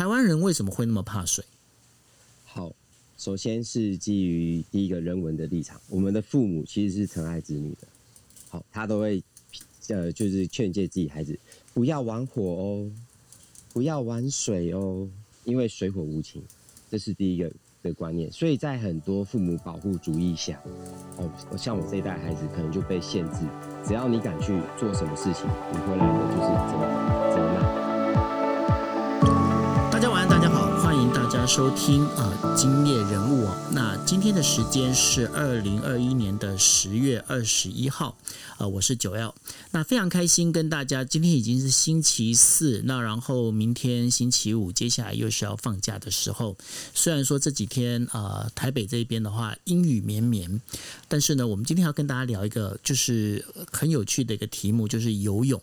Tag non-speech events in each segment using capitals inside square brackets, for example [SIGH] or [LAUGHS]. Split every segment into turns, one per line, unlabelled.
台湾人为什么会那么怕水？
好，首先是基于第一个人文的立场，我们的父母其实是疼爱子女的，好，他都会呃，就是劝诫自己孩子不要玩火哦，不要玩水哦，因为水火无情，这是第一个的观念。所以在很多父母保护主义下，哦，像我这一代孩子可能就被限制，只要你敢去做什么事情，你回来的就是责责
收听啊，今夜人物哦。那今天的时间是二零二一年的十月二十一号，啊，我是九 L。那非常开心跟大家，今天已经是星期四，那然后明天星期五，接下来又是要放假的时候。虽然说这几天啊，台北这边的话阴雨绵绵，但是呢，我们今天要跟大家聊一个就是很有趣的一个题目，就是游泳。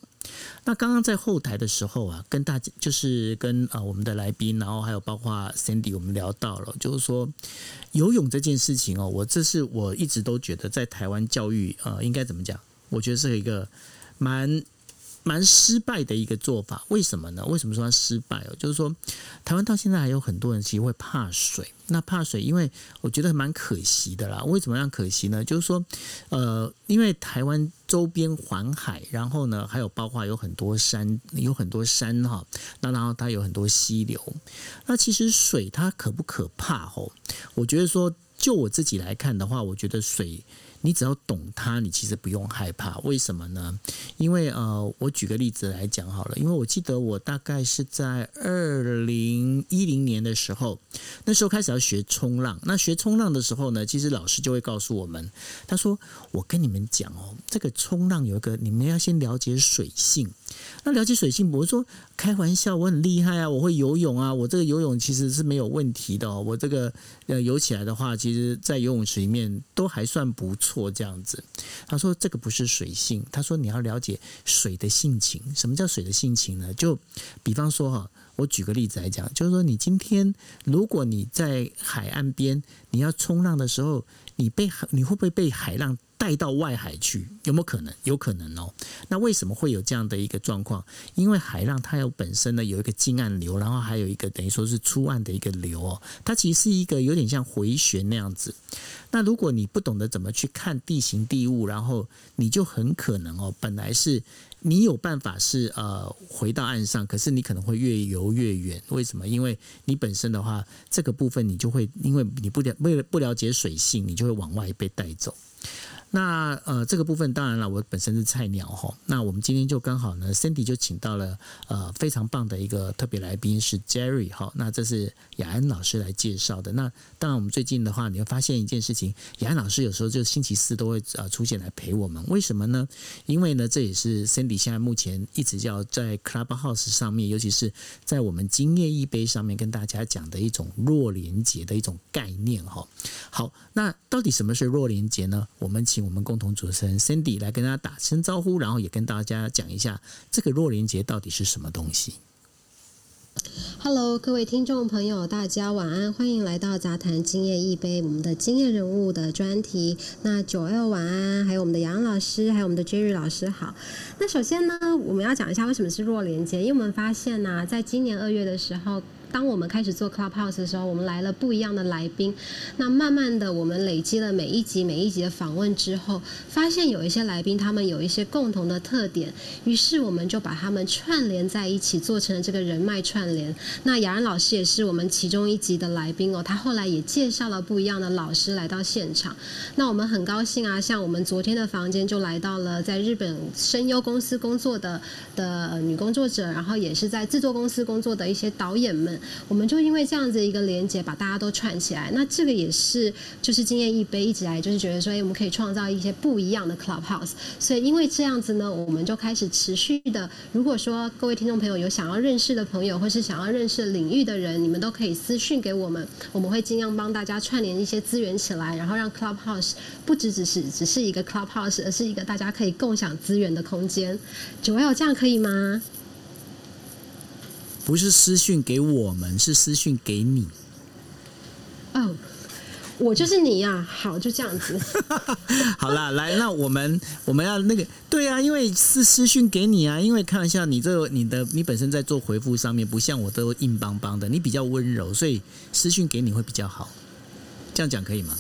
那刚刚在后台的时候啊，跟大家就是跟啊我们的来宾，然后还有包括 Sandy，我们聊到了，就是说游泳这件事情哦，我这是我一直都觉得在台湾教育啊应该怎么讲？我觉得是一个蛮蛮失败的一个做法。为什么呢？为什么说它失败哦？就是说台湾到现在还有很多人其实会怕水。那怕水，因为我觉得蛮可惜的啦。为什么样可惜呢？就是说，呃，因为台湾周边环海，然后呢，还有包括有很多山，有很多山哈。那然后它有很多溪流。那其实水它可不可怕？吼，我觉得说，就我自己来看的话，我觉得水。你只要懂它，你其实不用害怕。为什么呢？因为呃，我举个例子来讲好了。因为我记得我大概是在二零一零年的时候，那时候开始要学冲浪。那学冲浪的时候呢，其实老师就会告诉我们，他说：“我跟你们讲哦，这个冲浪有一个，你们要先了解水性。那了解水性，我说开玩笑，我很厉害啊，我会游泳啊，我这个游泳其实是没有问题的。我这个呃游起来的话，其实在游泳池里面都还算不错。”错这样子，他说这个不是水性，他说你要了解水的性情。什么叫水的性情呢？就比方说哈，我举个例子来讲，就是说你今天如果你在海岸边，你要冲浪的时候，你被你会不会被海浪？带到外海去有没有可能？有可能哦。那为什么会有这样的一个状况？因为海浪它有本身呢有一个近岸流，然后还有一个等于说是出岸的一个流哦。它其实是一个有点像回旋那样子。那如果你不懂得怎么去看地形地物，然后你就很可能哦，本来是你有办法是呃回到岸上，可是你可能会越游越远。为什么？因为你本身的话，这个部分你就会因为你不了为了不了解水性，你就会往外被带走。那呃，这个部分当然了，我本身是菜鸟哈。那我们今天就刚好呢，Cindy 就请到了呃非常棒的一个特别来宾是 Jerry 哈。那这是雅安老师来介绍的。那当然，我们最近的话，你会发现一件事情，雅安老师有时候就星期四都会呃出现来陪我们。为什么呢？因为呢，这也是 Cindy 现在目前一直要在 Clubhouse 上面，尤其是在我们今夜一杯上面跟大家讲的一种弱连接的一种概念哈。好，那到底什么是弱连接呢？我们。请我们共同主持人 Cindy 来跟大家打声招呼，然后也跟大家讲一下这个弱连接到底是什么东西。
Hello，各位听众朋友，大家晚安，欢迎来到杂谈今夜一杯我们的今夜人物的专题。那九 L 晚安，还有我们的杨老师，还有我们的 Jerry 老师好。那首先呢，我们要讲一下为什么是弱连接，因为我们发现呢，在今年二月的时候。当我们开始做 Clubhouse 的时候，我们来了不一样的来宾。那慢慢的，我们累积了每一集每一集的访问之后，发现有一些来宾他们有一些共同的特点，于是我们就把他们串联在一起，做成了这个人脉串联。那雅然老师也是我们其中一集的来宾哦，他后来也介绍了不一样的老师来到现场。那我们很高兴啊，像我们昨天的房间就来到了在日本声优公司工作的的女工作者，然后也是在制作公司工作的一些导演们。我们就因为这样子一个连接，把大家都串起来。那这个也是，就是经验一杯一直来就是觉得说，哎，我们可以创造一些不一样的 clubhouse。所以因为这样子呢，我们就开始持续的。如果说各位听众朋友有想要认识的朋友，或是想要认识领域的人，你们都可以私讯给我们，我们会尽量帮大家串联一些资源起来，然后让 clubhouse 不只只是只是一个 clubhouse，而是一个大家可以共享资源的空间。九 L 这样可以吗？
不是私讯给我们，是私讯给你。
哦，我就是你呀、好，就这样子。[LAUGHS]
好啦，来，那我们我们要那个对啊，因为是私讯给你啊，因为看一下，你这你的你本身在做回复上面不像我都硬邦邦的，你比较温柔，所以私讯给你会比较好。这样讲可以吗？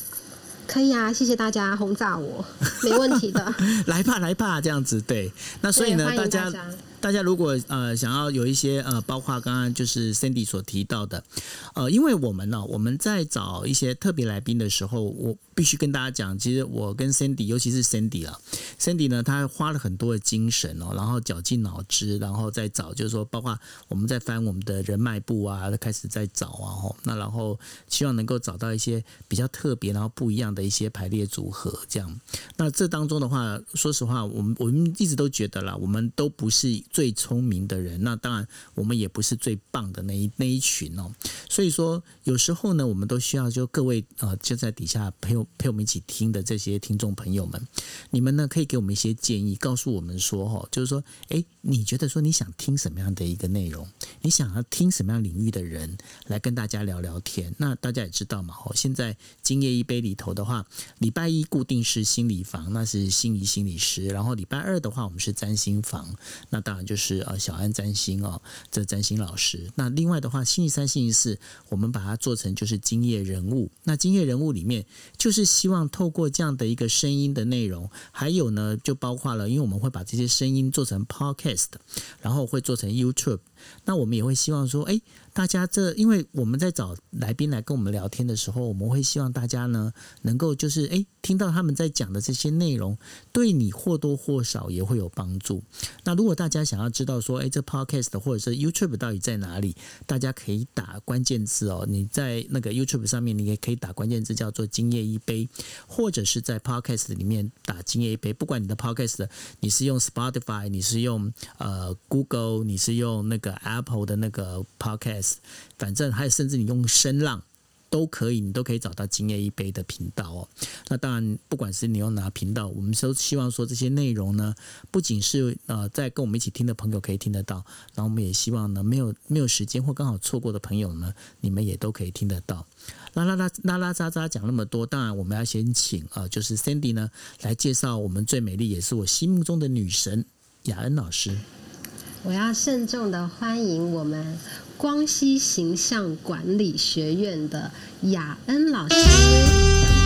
可以啊，谢谢大家轰炸我，没问题的。[LAUGHS]
来吧，来吧，这样子对。那所以呢，
大家
大家如果呃想要有一些呃，包括刚刚就是 Cindy 所提到的，呃，因为我们呢、我们在找一些特别来宾的时候，我必须跟大家讲，其实我跟 Cindy，尤其是 Cindy 啊，Cindy 呢，她花了很多的精神哦，然后绞尽脑汁，然后再找，就是说，包括我们在翻我们的人脉部啊，开始在找啊，吼，那然后希望能够找到一些比较特别，然后不一样的一些排列组合，这样。那这当中的话，说实话，我们我们一直都觉得啦，我们都不是最聪明的人，那当然我们也不是最棒的那一那一群哦。所以说，有时候呢，我们都需要就各位呃，就在底下陪我陪我们一起听的这些听众朋友们，你们呢可以给我们一些建议，告诉我们说哈，就是说，诶，你觉得说你想听什么样的一个内容？你想要听什么样领域的人来跟大家聊聊天？那大家也知道嘛，哦，现在今夜一杯里头的话，礼拜一固定是心理房，那是心仪心理师，然后礼拜二的话，我们是占星房，那当就是呃小安占星哦，这占星老师。那另外的话，星期三、星期四，我们把它做成就是今夜人物。那今夜人物里面，就是希望透过这样的一个声音的内容，还有呢，就包括了，因为我们会把这些声音做成 podcast，然后会做成 YouTube。那我们也会希望说，哎，大家这，因为我们在找来宾来跟我们聊天的时候，我们会希望大家呢，能够就是哎，听到他们在讲的这些内容，对你或多或少也会有帮助。那如果大家想要知道说，哎，这 podcast 或者是 YouTube 到底在哪里，大家可以打关键字哦。你在那个 YouTube 上面，你也可以打关键字叫做“今夜一杯”，或者是在 podcast 里面打“今夜一杯”。不管你的 podcast 你是用 Spotify，你是用呃 Google，你是用那个 Apple 的那个 podcast，反正还有甚至你用声浪。都可以，你都可以找到今夜一杯的频道哦。那当然，不管是你用哪频道，我们都希望说这些内容呢，不仅是呃在跟我们一起听的朋友可以听得到，然后我们也希望呢，没有没有时间或刚好错过的朋友呢，你们也都可以听得到。啦啦啦啦啦喳喳讲那么多，当然我们要先请啊、呃，就是 Sandy 呢来介绍我们最美丽也是我心目中的女神雅恩老师。
我要慎重的欢迎我们光熙形象管理学院的雅恩老师。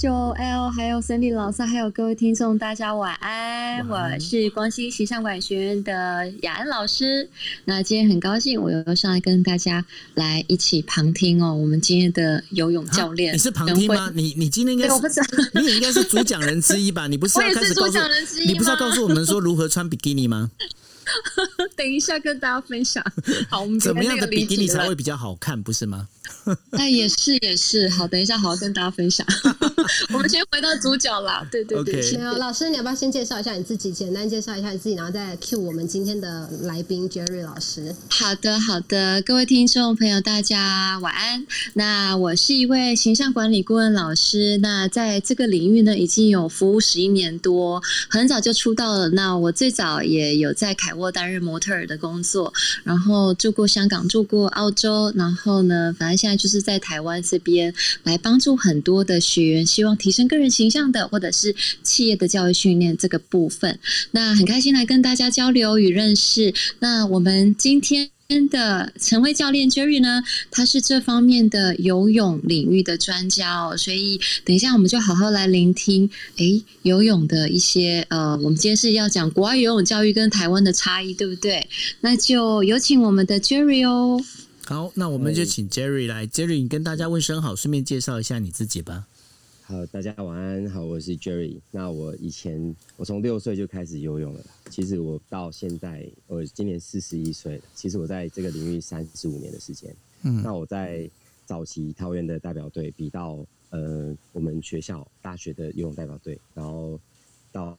九 L，还有 Cindy 老师，还有各位听众，大家晚安。我是光熙形象管学院的雅安老师。那今天很高兴，我又上来跟大家来一起旁听哦。我们今天的游泳教练，
啊你是旁听吗？你你今天应该，是。你也应该是主讲人之一吧？你不是要开始告诉
讲人之一
你不是要告诉我们说如何穿比基尼吗？[LAUGHS]
等一下跟大家分享。好，我们
怎么样的比基尼才
才
会比较好看，不是吗？[LAUGHS]
哎，也是也是。好，等一下好好跟大家分享。[LAUGHS] 我们先回到主角啦。对对对
有，老师，你要不要先介绍一下你自己？简单介绍一下你自己，然后再 cue 我们今天的来宾 Jerry 老师。
好的，好的，各位听众朋友，大家晚安。那我是一位形象管理顾问老师，那在这个领域呢，已经有服务十一年多，很早就出道了。那我最早也有在凯沃担任模特儿的工作，然后住过香港，住过澳洲，然后呢，反正现在就是在台湾这边来帮助很多的学员，希望提升个人形象的，或者是企业的教育训练这个部分。那很开心来跟大家交流与认识。那我们今天。的陈威教练 Jerry 呢，他是这方面的游泳领域的专家哦，所以等一下我们就好好来聆听，诶，游泳的一些呃，我们今天是要讲国外游泳教育跟台湾的差异，对不对？那就有请我们的 Jerry 哦。
好，那我们就请 Jerry 来，Jerry 你跟大家问声好，顺便介绍一下你自己吧。
好，大家晚安，好，我是 Jerry。那我以前我从六岁就开始游泳了，其实我到现在我今年四十一岁了，其实我在这个领域三十五年的时间。
嗯
那我在早期桃园的代表队比到呃我们学校大学的游泳代表队，然后到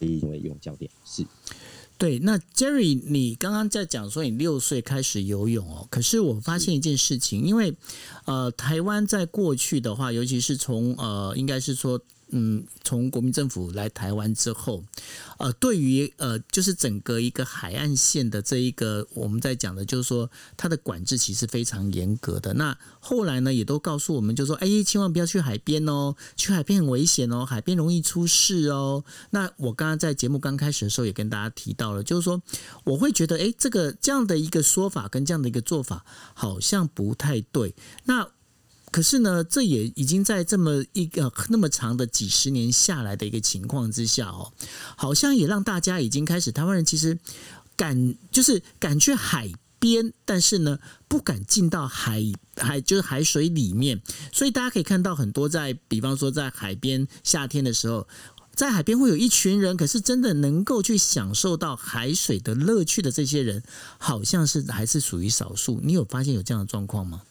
可以成为游泳教练，是
对，那 Jerry，你刚刚在讲说你六岁开始游泳哦，可是我发现一件事情，因为呃，台湾在过去的话，尤其是从呃，应该是说嗯，从国民政府来台湾之后，呃，对于呃，就是整个一个海岸线的这一个我们在讲的，就是说它的管制其实非常严格的。那后来呢，也都告诉我们，就说哎，千万不要去海边哦，去海边很危险哦，海边容易出事哦。那我刚刚在节目刚开始的时候也跟大家提到了，就是说我会觉得，哎，这个这样的一个说法跟这样的一个做法好像不太对。那可是呢，这也已经在这么一个那么长的几十年下来的一个情况之下哦，好像也让大家已经开始，台湾人其实敢就是敢去海边，但是呢不敢进到海海就是海水里面，所以大家可以看到很多在，比方说在海边夏天的时候，在海边会有一群人，可是真的能够去享受到海水的乐趣的这些人，好像是还是属于少数。你有发现有这样的状况吗？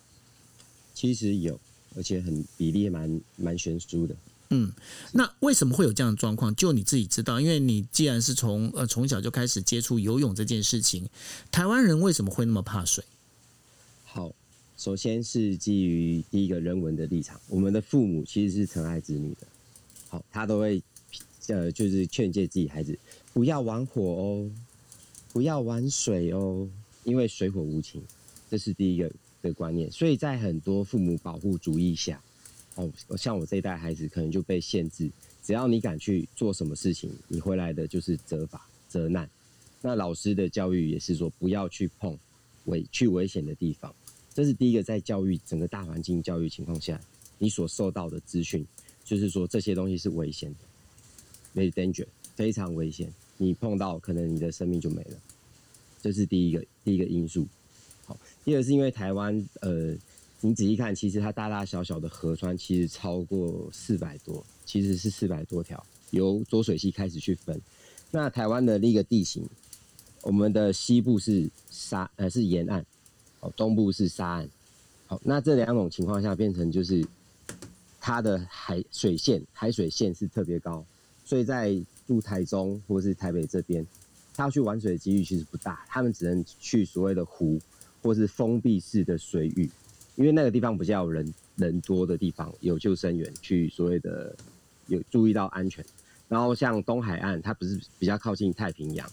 其实有，而且很比例蛮蛮悬殊的。
嗯，那为什么会有这样的状况？就你自己知道，因为你既然是从呃从小就开始接触游泳这件事情，台湾人为什么会那么怕水？
好，首先是基于第一个人文的立场，我们的父母其实是疼爱子女的。好，他都会呃就是劝诫自己孩子不要玩火哦，不要玩水哦，因为水火无情，这是第一个。的观念，所以在很多父母保护主义下，哦，像我这一代孩子可能就被限制，只要你敢去做什么事情，你回来的就是责罚、责难。那老师的教育也是说，不要去碰危去危险的地方。这是第一个，在教育整个大环境教育情况下，你所受到的资讯，就是说这些东西是危险的，very danger，非常危险。你碰到，可能你的生命就没了。这是第一个第一个因素。第二是因为台湾，呃，你仔细看，其实它大大小小的河川其实超过四百多，其实是四百多条，由浊水溪开始去分。那台湾的那个地形，我们的西部是沙，呃，是沿岸，哦，东部是沙岸。好，那这两种情况下变成就是它的海水线、海水线是特别高，所以在住台中或是台北这边，他要去玩水的几率其实不大，他们只能去所谓的湖。或是封闭式的水域，因为那个地方比较人人多的地方，有救生员去所谓的有注意到安全。然后像东海岸，它不是比较靠近太平洋，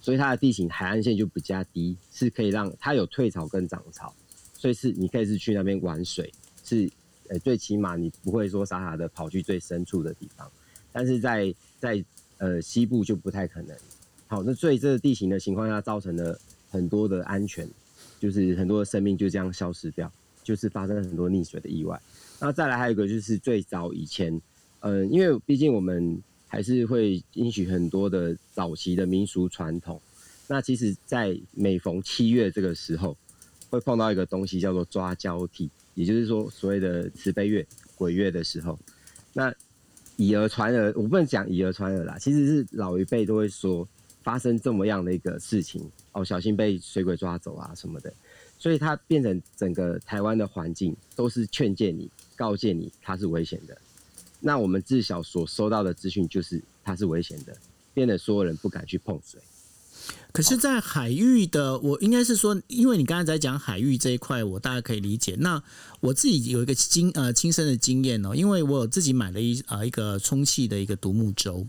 所以它的地形海岸线就比较低，是可以让它有退潮跟涨潮，所以是你可以是去那边玩水，是呃最起码你不会说傻傻的跑去最深处的地方。但是在在呃西部就不太可能。好，那所以这个地形的情况下，造成了很多的安全。就是很多的生命就这样消失掉，就是发生了很多溺水的意外。那再来还有一个就是最早以前，嗯，因为毕竟我们还是会允许很多的早期的民俗传统。那其实，在每逢七月这个时候，会碰到一个东西叫做抓交替，也就是说所谓的慈悲月、鬼月的时候，那以讹传讹，我不能讲以讹传讹啦，其实是老一辈都会说。发生这么样的一个事情哦，小心被水鬼抓走啊什么的，所以它变成整个台湾的环境都是劝诫你、告诫你它是危险的。那我们自小所收到的资讯就是它是危险的，变得所有人不敢去碰水。
可是，在海域的，我应该是说，因为你刚才在讲海域这一块，我大概可以理解。那我自己有一个经呃亲身的经验哦，因为我有自己买了一啊一个充气的一个独木舟，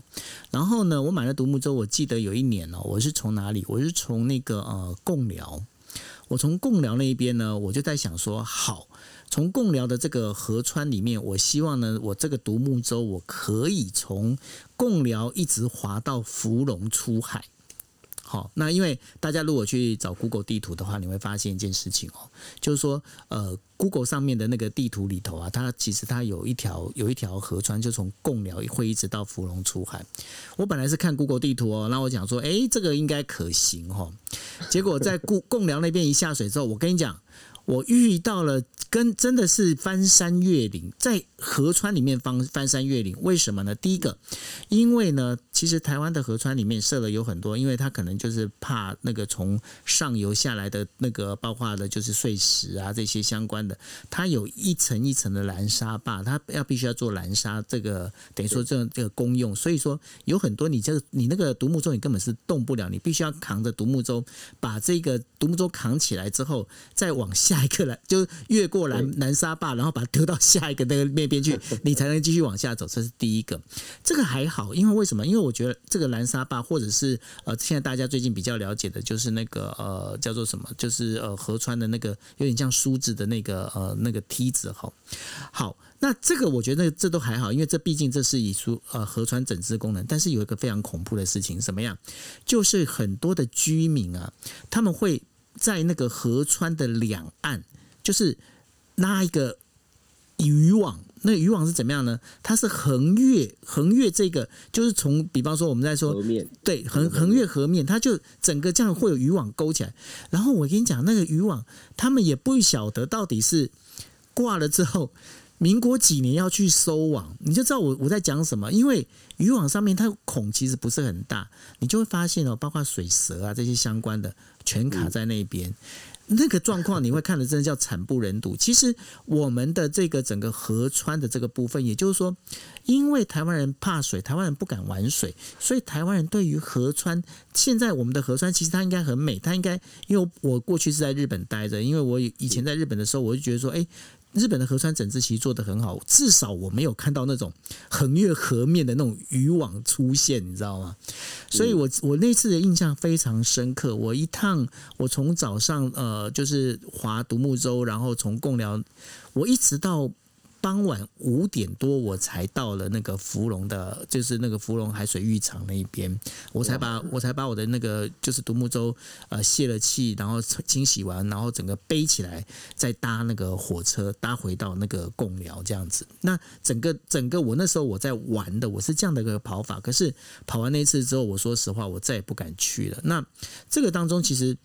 然后呢，我买了独木舟，我记得有一年哦，我是从哪里？我是从那个呃贡寮，我从贡寮那一边呢，我就在想说，好，从贡寮的这个河川里面，我希望呢，我这个独木舟我可以从贡寮一直滑到芙蓉出海。好，那因为大家如果去找 Google 地图的话，你会发现一件事情哦，就是说，呃，Google 上面的那个地图里头啊，它其实它有一条有一条河川，就从贡寮会一直到芙蓉出海。我本来是看 Google 地图哦，那我讲说，哎，这个应该可行哈。结果在贡贡寮那边一下水之后，我跟你讲，我遇到了。跟真的是翻山越岭，在河川里面翻翻山越岭，为什么呢？第一个，因为呢，其实台湾的河川里面设了有很多，因为它可能就是怕那个从上游下来的那个，包括的就是碎石啊这些相关的，它有一层一层的拦沙坝，它要必须要做拦沙，这个等于说这这个功用，所以说有很多你这个你那个独木舟你根本是动不了，你必须要扛着独木舟，把这个独木舟扛起来之后，再往下一个来，就越过。过南南沙坝，然后把它丢到下一个那个那边去，你才能继续往下走。这是第一个，这个还好，因为为什么？因为我觉得这个蓝沙坝，或者是呃，现在大家最近比较了解的，就是那个呃，叫做什么？就是呃，河川的那个有点像梳子的那个呃那个梯子哈。好，那这个我觉得这都还好，因为这毕竟这是以梳呃河川整治功能。但是有一个非常恐怖的事情，什么样？就是很多的居民啊，他们会在那个河川的两岸，就是拉一个渔网。那渔网是怎么样呢？它是横越横越这个，就是从比方说我们在说
河面
对横横越河面，它就整个这样会有渔网勾起来。然后我跟你讲，那个渔网他们也不晓得到底是挂了之后，民国几年要去收网，你就知道我我在讲什么。因为渔网上面它孔其实不是很大，你就会发现哦，包括水蛇啊这些相关的全卡在那边。那个状况你会看的真的叫惨不忍睹。其实我们的这个整个河川的这个部分，也就是说，因为台湾人怕水，台湾人不敢玩水，所以台湾人对于河川，现在我们的河川其实它应该很美，它应该因为我过去是在日本待着，因为我以前在日本的时候，我就觉得说，哎。日本的河川整治其实做得很好，至少我没有看到那种横越河面的那种渔网出现，你知道吗？所以我我那次的印象非常深刻。我一趟，我从早上呃就是划独木舟，然后从贡寮，我一直到。傍晚五点多，我才到了那个芙蓉的，就是那个芙蓉海水浴场那一边，我才把我才把我的那个就是独木舟呃泄了气，然后清洗完，然后整个背起来，再搭那个火车搭回到那个贡寮这样子。那整个整个我那时候我在玩的，我是这样的一个跑法。可是跑完那一次之后，我说实话，我再也不敢去了。那这个当中其实。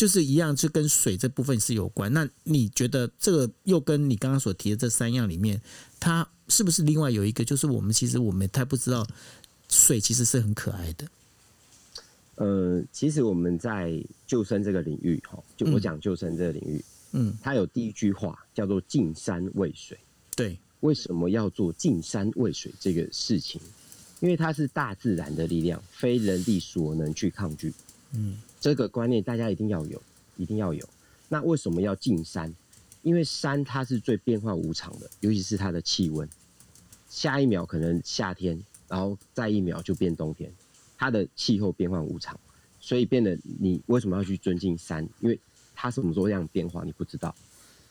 就是一样，就跟水这部分是有关。那你觉得这个又跟你刚刚所提的这三样里面，它是不是另外有一个？就是我们其实我们太不知道，水其实是很可爱的。
呃，其实我们在救生这个领域，哈，就我讲救生这个领域，嗯，它有第一句话叫做“进山喂水”。
对，
为什么要做进山喂水这个事情？因为它是大自然的力量，非人力所能去抗拒。嗯。这个观念大家一定要有，一定要有。那为什么要进山？因为山它是最变化无常的，尤其是它的气温，下一秒可能夏天，然后再一秒就变冬天，它的气候变化无常，所以变得你为什么要去尊敬山？因为它什么时候这样变化你不知道。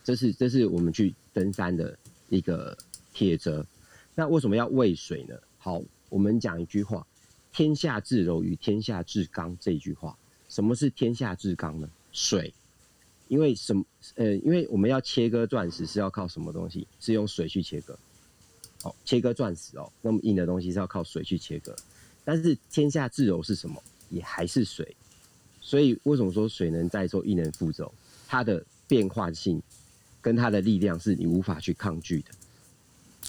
这是这是我们去登山的一个铁则。那为什么要喂水呢？好，我们讲一句话：天下至柔与天下至刚这一句话。什么是天下至刚呢？水，因为什么？呃，因为我们要切割钻石是要靠什么东西？是用水去切割。哦，切割钻石哦，那么硬的东西是要靠水去切割。但是天下至柔是什么？也还是水。所以为什么说水能载舟，亦能覆舟？它的变化性跟它的力量是你无法去抗拒的。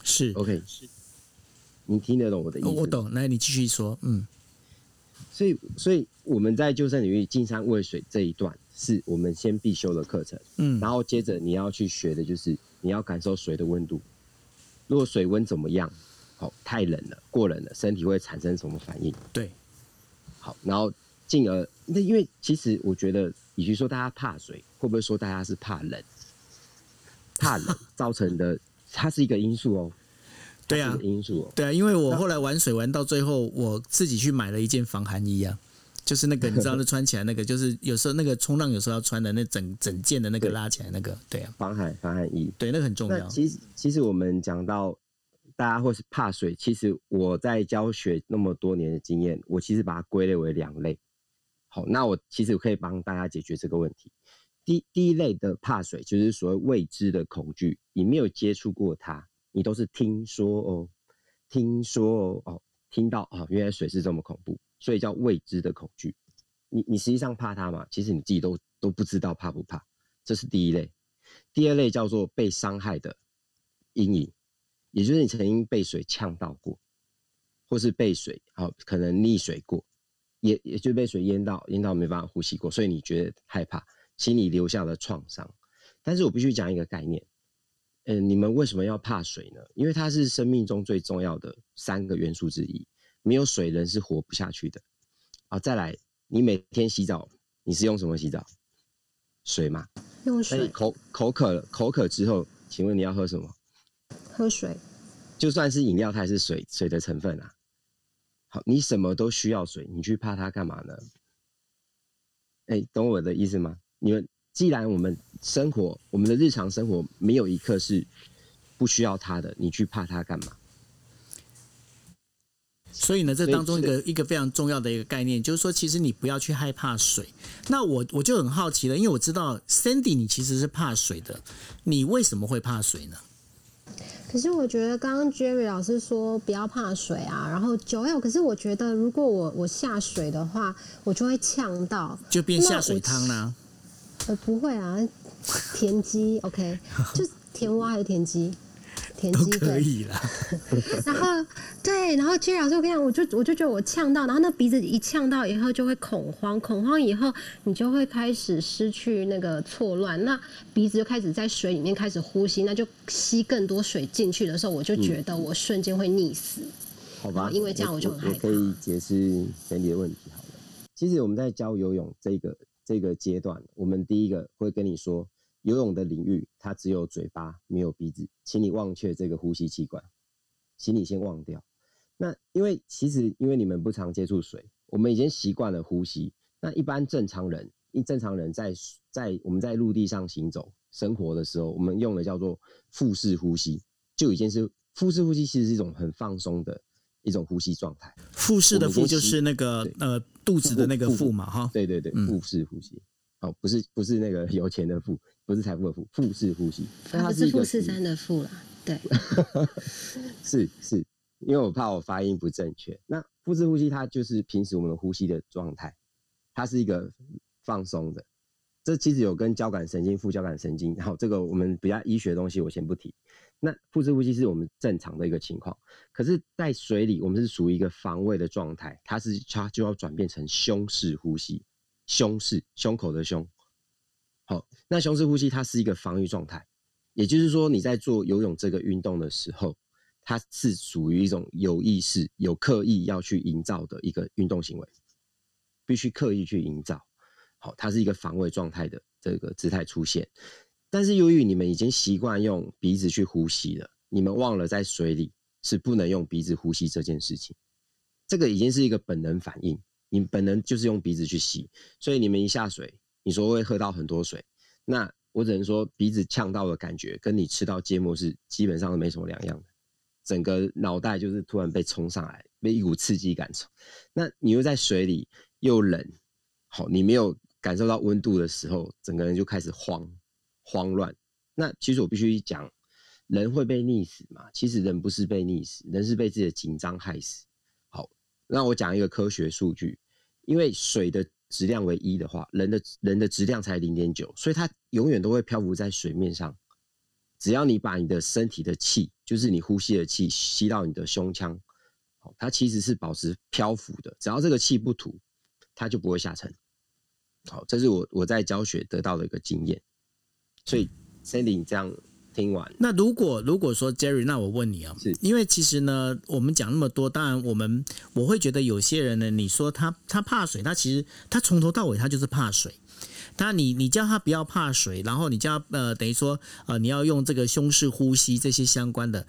是
OK，是。你听得懂我的意思？
我懂。来，你继续说。嗯。
所以，所以我们在救生领域进山喂水这一段，是我们先必修的课程。嗯，然后接着你要去学的就是你要感受水的温度。如果水温怎么样？好，太冷了，过冷了，身体会产生什么反应？
对。
好，然后进而那因为其实我觉得，与其说大家怕水，会不会说大家是怕冷？怕冷 [LAUGHS] 造成的，它是一个因素哦。
对啊，
因素
对啊，因为我后来玩水玩到最后，我自己去买了一件防寒衣啊，就是那个你知道，[LAUGHS] 那穿起来那个，就是有时候那个冲浪有时候要穿的那整整件的那个拉起来那个，对啊，
防寒防寒衣，
对，那个很重要。
其实其实我们讲到大家或是怕水，其实我在教学那么多年的经验，我其实把它归类为两类。好，那我其实可以帮大家解决这个问题。第第一类的怕水，就是所谓未知的恐惧，你没有接触过它。你都是听说哦，听说哦哦，听到哦，原来水是这么恐怖，所以叫未知的恐惧。你你实际上怕它吗？其实你自己都都不知道怕不怕。这是第一类。第二类叫做被伤害的阴影，也就是你曾经被水呛到过，或是被水好可能溺水过，也也就被水淹到淹到没办法呼吸过，所以你觉得害怕，心里留下了创伤。但是我必须讲一个概念。嗯，你们为什么要怕水呢？因为它是生命中最重要的三个元素之一，没有水人是活不下去的。好，再来，你每天洗澡，你是用什么洗澡？水嘛。
用水。
口口渴了，口渴之后，请问你要喝什么？
喝水。
就算是饮料，它也是水水的成分啊。好，你什么都需要水，你去怕它干嘛呢？哎，懂我的意思吗？你们既然我们生活，我们的日常生活没有一刻是不需要它的，你去怕它干嘛？
所以呢，这当中一个一个非常重要的一个概念，就是说，其实你不要去害怕水。那我我就很好奇了，因为我知道 Sandy 你其实是怕水的，你为什么会怕水呢？
可是我觉得刚刚 Jerry 老师说不要怕水啊，然后九 L，可是我觉得如果我我下水的话，我就会呛到。
就变下水汤啦、
呃，不会啊，田鸡 OK，[LAUGHS] 就是田蛙还是田鸡？田鸡。
可以啦。
然后对，然后 Jerry 老师，我跟你讲，我就我就觉得我呛到，然后那鼻子一呛到以后就会恐慌，恐慌以后你就会开始失去那个错乱，那鼻子就开始在水里面开始呼吸，那就吸更多水进去的时候，我就觉得我瞬间会溺死。
好吧，
因为这样我就很害
我可以解释 Sandy 的问题好了。其实我们在教游泳这个这个阶段，我们第一个会跟你说，游泳的领域它只有嘴巴没有鼻子，请你忘却这个呼吸器官，请你先忘掉。那因为其实因为你们不常接触水，我们已经习惯了呼吸。那一般正常人，一正常人在在我们在陆地上行走生活的时候，我们用的叫做腹式呼吸，就已经是腹式呼吸，其实是一种很放松的一种呼吸状态。
腹式的腹就是那个呃肚子的那个
腹
嘛，哈。
对对对，
嗯
腹式呼吸。哦，不是不是那个有钱的富，不是财富的富，腹式呼吸。那
它
是
富士山的富啦，对，[LAUGHS]
是是，因为我怕我发音不正确。那腹式呼吸它就是平时我们的呼吸的状态，它是一个放松的。这其实有跟交感神经、副交感神经，好，这个我们比较医学的东西我先不提。那腹式呼吸是我们正常的一个情况，可是，在水里我们是属于一个防卫的状态，它是它就要转变成胸式呼吸，胸式胸口的胸。好，那胸式呼吸它是一个防御状态，也就是说你在做游泳这个运动的时候，它是属于一种有意识、有刻意要去营造的一个运动行为，必须刻意去营造。好，它是一个防卫状态的这个姿态出现。但是由于你们已经习惯用鼻子去呼吸了，你们忘了在水里是不能用鼻子呼吸这件事情。这个已经是一个本能反应，你本能就是用鼻子去吸，所以你们一下水，你说会喝到很多水，那我只能说鼻子呛到的感觉，跟你吃到芥末是基本上没什么两样的。整个脑袋就是突然被冲上来，被一股刺激感冲。那你又在水里又冷，好，你没有感受到温度的时候，整个人就开始慌慌乱。那其实我必须讲，人会被溺死嘛？其实人不是被溺死，人是被自己的紧张害死。好，那我讲一个科学数据，因为水的质量为一的话，人的人的质量才零点九，所以它永远都会漂浮在水面上。只要你把你的身体的气，就是你呼吸的气吸到你的胸腔，好，它其实是保持漂浮的。只要这个气不吐，它就不会下沉。好，这是我我在教学得到的一个经验。所以 Sandy 你这样听完，
那如果如果说 Jerry，那我问你啊
是，
因为其实呢，我们讲那么多，当然我们我会觉得有些人呢，你说他他怕水，他其实他从头到尾他就是怕水。那你你叫他不要怕水，然后你叫他呃等于说呃你要用这个胸式呼吸这些相关的，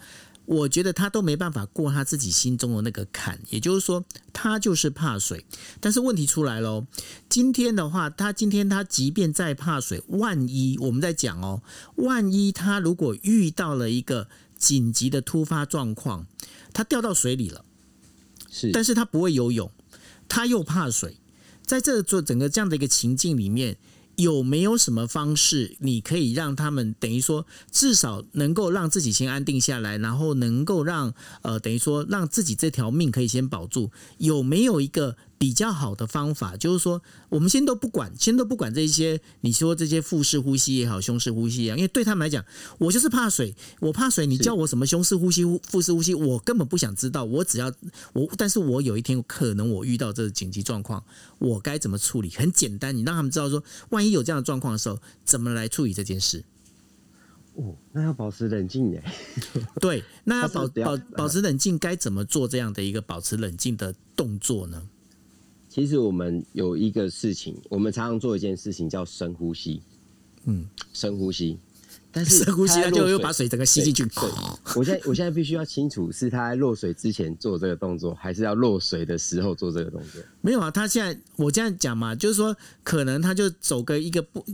我觉得他都没办法过他自己心中的那个坎，也就是说他就是怕水。但是问题出来喽，今天的话，他今天他即便再怕水，万一我们在讲哦，万一他如果遇到了一个紧急的突发状况，他掉到水里了，
是
但是他不会游泳，他又怕水，在这做整个这样的一个情境里面。有没有什么方式，你可以让他们等于说，至少能够让自己先安定下来，然后能够让呃，等于说让自己这条命可以先保住？有没有一个比较好的方法？就是说，我们先都不管，先都不管这些，你说这些腹式呼吸也好，胸式呼吸也好，因为对他们来讲，我就是怕水，我怕水，你叫我什么胸式呼吸、腹式呼吸，我根本不想知道，我只要我，但是我有一天可能我遇到这个紧急状况，我该怎么处理？很简单，你让他们知道说，万一有这样的状况的时候，怎么来处理这件事。
哦，那要保持冷静耶。
对，那要保保保持冷静，该怎么做这样的一个保持冷静的动作呢？
其实我们有一个事情，我们常常做一件事情叫深呼吸。
嗯，
深呼吸。但是 [LAUGHS]
深呼吸，
他在落
他就又把水整个吸进去。
对，我现在 [LAUGHS] 我现在必须要清楚，是他在落水之前做这个动作，还是要落水的时候做这个动作？
没有啊，他现在我这样讲嘛，就是说可能他就走个一个不。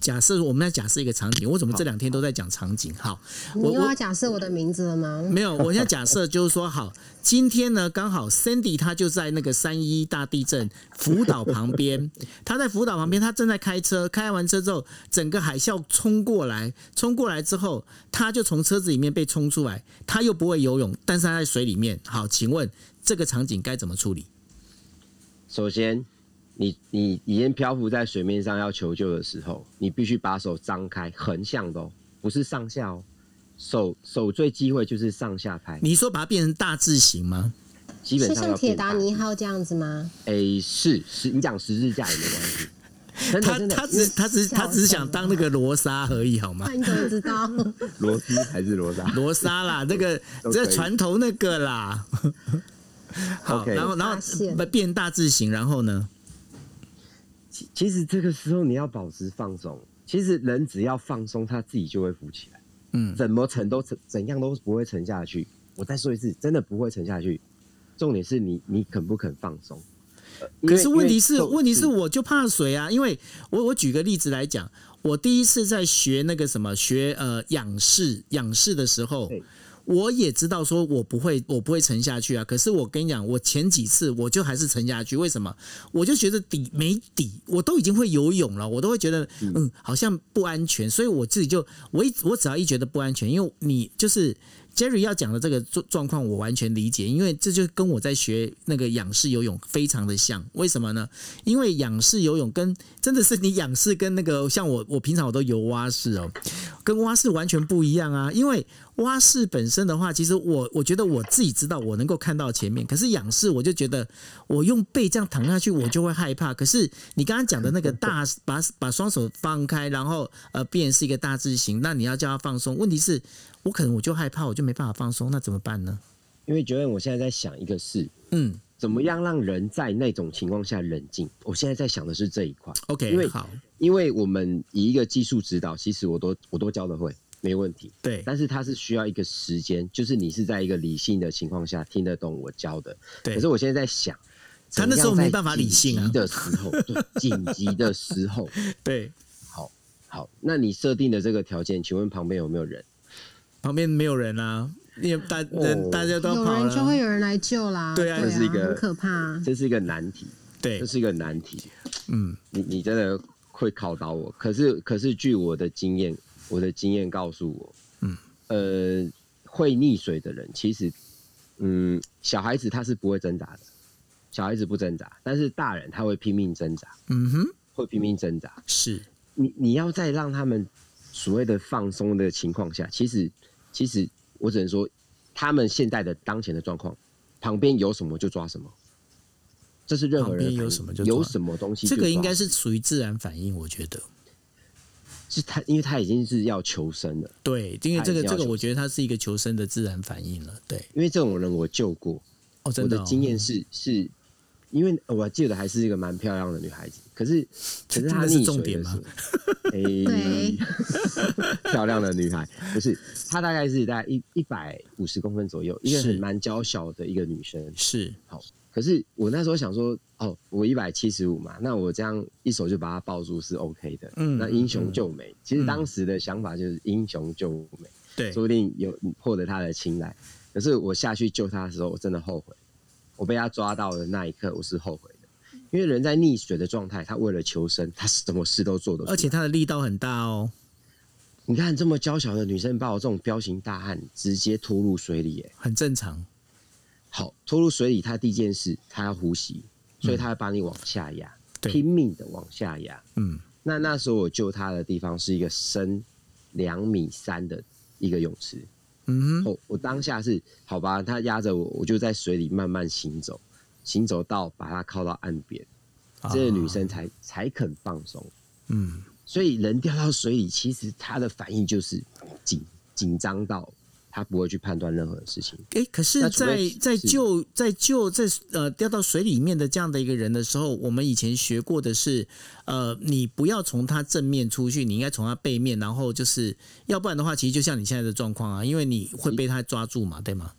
假设我们要假设一个场景，我怎么这两天都在讲场景？好，我
又要假设我的名字了吗？
没有，我现在假设就是说，好，[LAUGHS] 今天呢刚好 Sandy 他就在那个三一大地震福岛旁边，他在福岛旁边，他正在开车，开完车之后，整个海啸冲过来，冲过来之后，他就从车子里面被冲出来，他又不会游泳，但是他在水里面。好，请问这个场景该怎么处理？
首先，你你已经漂浮在水面上要求救的时候，你必须把手张开，横向的哦，不是上下哦。手手最忌讳就是上下拍，
你说把它变成大字形吗？
基本
是像铁达尼号这样子吗？
诶，是是，你讲十字架也没关系。真的
他
真的，
他只他只他只是想当那个罗莎而已，好吗
那？你怎么知道？[LAUGHS]
罗斯还是罗莎？[LAUGHS]
罗莎啦，那个 [LAUGHS] 这船头那个啦。好
OK
然后然后变大字形，然后呢？
其其实这个时候你要保持放松。其实人只要放松，他自己就会浮起来。
嗯，
怎么沉都沉，怎样都不会沉下去。我再说一次，真的不会沉下去。重点是你你肯不肯放松？呃
可是问题是，问题是我就怕水啊，因为我我举个例子来讲，我第一次在学那个什么学呃仰视仰视的时候
对，
我也知道说我不会我不会沉下去啊。可是我跟你讲，我前几次我就还是沉下去，为什么？我就觉得底没底，我都已经会游泳了，我都会觉得嗯好像不安全，所以我自己就我一我只要一觉得不安全，因为你就是。Jerry 要讲的这个状状况，我完全理解，因为这就跟我在学那个仰式游泳非常的像。为什么呢？因为仰式游泳跟真的是你仰式跟那个像我，我平常我都游蛙式哦，跟蛙式完全不一样啊。因为蛙式本身的话，其实我我觉得我自己知道我能够看到前面，可是仰式我就觉得我用背这样躺下去，我就会害怕。可是你刚刚讲的那个 [LAUGHS] 大把把双手放开，然后呃变是一个大字形，那你要叫他放松，问题是。我可能我就害怕，我就没办法放松，那怎么办呢？
因为觉得我现在在想一个事，
嗯
怎么样让人在那种情况下冷静？我现在在想的是这一块
，，OK，
因为
好，
因为我们以一个技术指导，其实我都我都教的会，没问题。
对
但是它是需要一个时间，就是你是在一个理性的情况下听得懂我教的。
对
可是我现在在想，
他那时候没办法理性啊
的时候，[LAUGHS] 对，紧急的时候，
对，
好，好，那你设定的这个条件，请问旁边有没有人？
旁边没有人啊，因为大人、
哦
大家都
有人就会，有人来救啦。
对啊
对
这是一个
很可怕。
这是一个难题，
对
这，是一个难题。
嗯，
你你真的会考倒我。可是可是据我的经验，我的经验告诉我，
嗯，
呃，会溺水的人其实，嗯，小孩子他是不会挣扎的，小孩子不挣扎，但是大人他会拼命挣扎，
嗯哼，
会拼命挣扎。
是，
你你要在让他们所谓的放松的情况下，其实其实我只能说，他们现在的当前的状况，旁边有什么就抓什么。这是任何人
有什么就抓
有什么东西
这个应该是属于自然反应，我觉得。
是他，因为他已经是要求生了。
对，因为这个这个，我觉得他是一个求生的自然反应了。对，
因为这种人我救过，
哦，真
我
的、哦、
的经验是是，因为我记得还是一个蛮漂亮的女孩子，可是可是她
这个是
溺
重点吗
水的时候，[LAUGHS] 诶、漂亮的女孩不是她大概是在一一百五十公分左右，一个
是
很蛮娇小的一个女生。
是
好，可是我那时候想说，哦，我一百七十五嘛，那我这样一手就把她抱住是 OK 的。
嗯
那英雄救美，其实
嗯
当时的想法就是英雄救美。
对
说不定有获得她的青睐。可是我下去救她的时候，我真的后悔。我被他抓到的那一刻，我是后悔的。因为人在溺水的状态，他为了求生，他什么事都做得出来。
而且他的力道很大哦。
你看，这么娇小的女生把我这种彪形大汉直接拖入水里，哎，
很正常。
好，拖入水里，他第一件事，他要呼吸，所以他要把你往下压，
对
拼命的往下压。
嗯，
那那时候我救他的地方是一个深两米三的一个泳池。
嗯哼，
哦，我当下是好吧，他压着我，我就在水里慢慢行走，行走到把他靠到岸边，这个女生才才肯放松。
嗯，
所以人掉到水里，其实她的反应就是紧紧张到他不会去判断任何的事情。
哎，可是在在救在救在呃掉到水里面的这样的一个人的时候，我们以前学过的是，呃，你不要从他正面出去，你应该从他背面，然后就是要不然的话，其实就像你现在的状况啊，因为你会被他抓住嘛，对吗？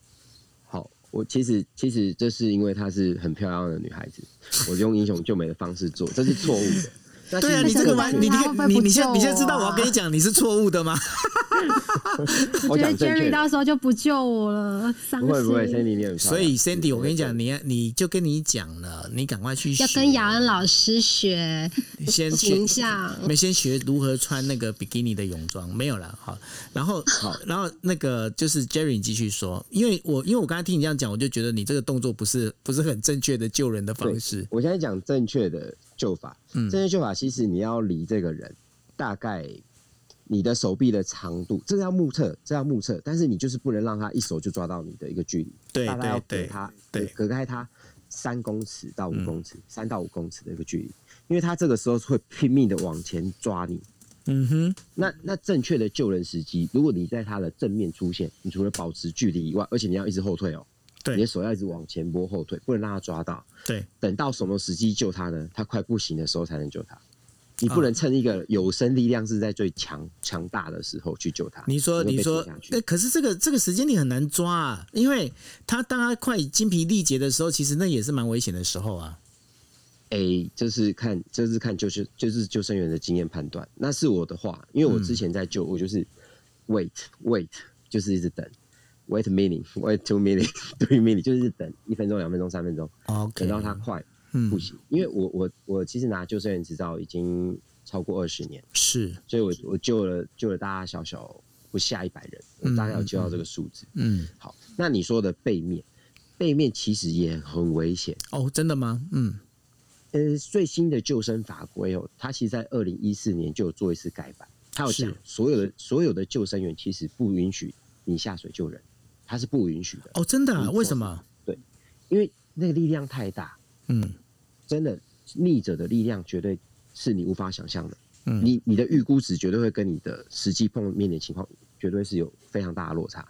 好，我其实其实这是因为她是很漂亮的女孩子，我用英雄救美的方式做，这是错误的。那
对啊，
这个
你这个完，你
他会不会不
你你现你现在知道
我
要跟你讲你是错误的吗？[LAUGHS]
我
觉得 Jerry，到时候就不救我了，伤心。
不会不会，Sandy 你很
所以 Sandy，我跟你讲，
对
你你就跟你讲了，你赶快去
要跟雅恩老师学
先学
形象。
没先学如何穿那个比基尼的泳装，没有了。好，然后 [LAUGHS] 好，然后那个就是 Jerry，你继续说，因为我因为我刚才听你这样讲，我就觉得你这个动作不是不是很正确的救人的方式。
我现在讲正确的救法，
嗯。
正确救法其实你要离这个人大概你的手臂的长度，这个要目测，这要目测，但是你就是不能让他一手就抓到你的一个距离，
对
大概要隔他
对
隔开他三公尺到五公尺，三、到五公尺的一个距离，因为他这个时候会拼命的往前抓你。
嗯哼，
那那正确的救人时机，如果你在他的正面出现，你除了保持距离以外，而且你要一直后退哦，你的手要一直往前拨后退，不能让他抓到。
对，
等到什么时机救他呢？他快不行的时候才能救他。你
啊
不能趁一个有生力量是在最强强大的时候去救他。
你说你说那可是这个这个时间点很难抓啊，因为他当他快精疲力竭的时候，其实那也是蛮危险的时候啊。
诶，就是看，就是看就是就是救生员的经验判断。那是我的话，因为我之前在救，我就是 wait wait，就是一直等，wait a minute wait two minute [LAUGHS] three minute，就是等一分钟、两分钟、三分钟
，OK，
等到它快
嗯
不行。因为我我我其实拿救生员执照已经超过二十年。
是
所以我我救了救了大大小小不下一百人，我大概要救到这个数字。
嗯
好，那你说的背面，背面其实也很危险。
哦，真的吗？嗯
呃，最新的救生法规哦，它其实在二零一四年就有做一次改版，它有讲所有的所有的救生员其实不允许你下水救人，它是不允许的，
哦，真的、啊？为什么？
对因为那个力量太大，
嗯
真的逆者的力量绝对是你无法想象的。
嗯，
你你的预估值绝对会跟你的实际碰面的情况绝对是有非常大的落差。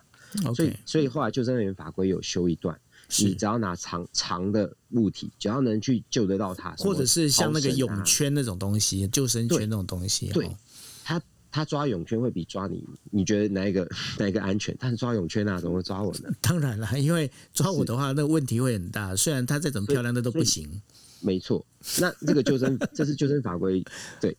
所以所以后来救生员法规有修一段，你只要拿长长的物体，只要能去救得到它，
或者是像那个泳圈那种东西，救生圈那种东西，
对
哦
他他抓泳圈会比抓你，你觉得哪一个哪一个安全？但是抓泳圈啊，怎么会抓我呢？
当然了，因为抓我的话，那问题会很大。虽然他再怎么漂亮，那都不行。
没错，那这个救生这是救生法规，对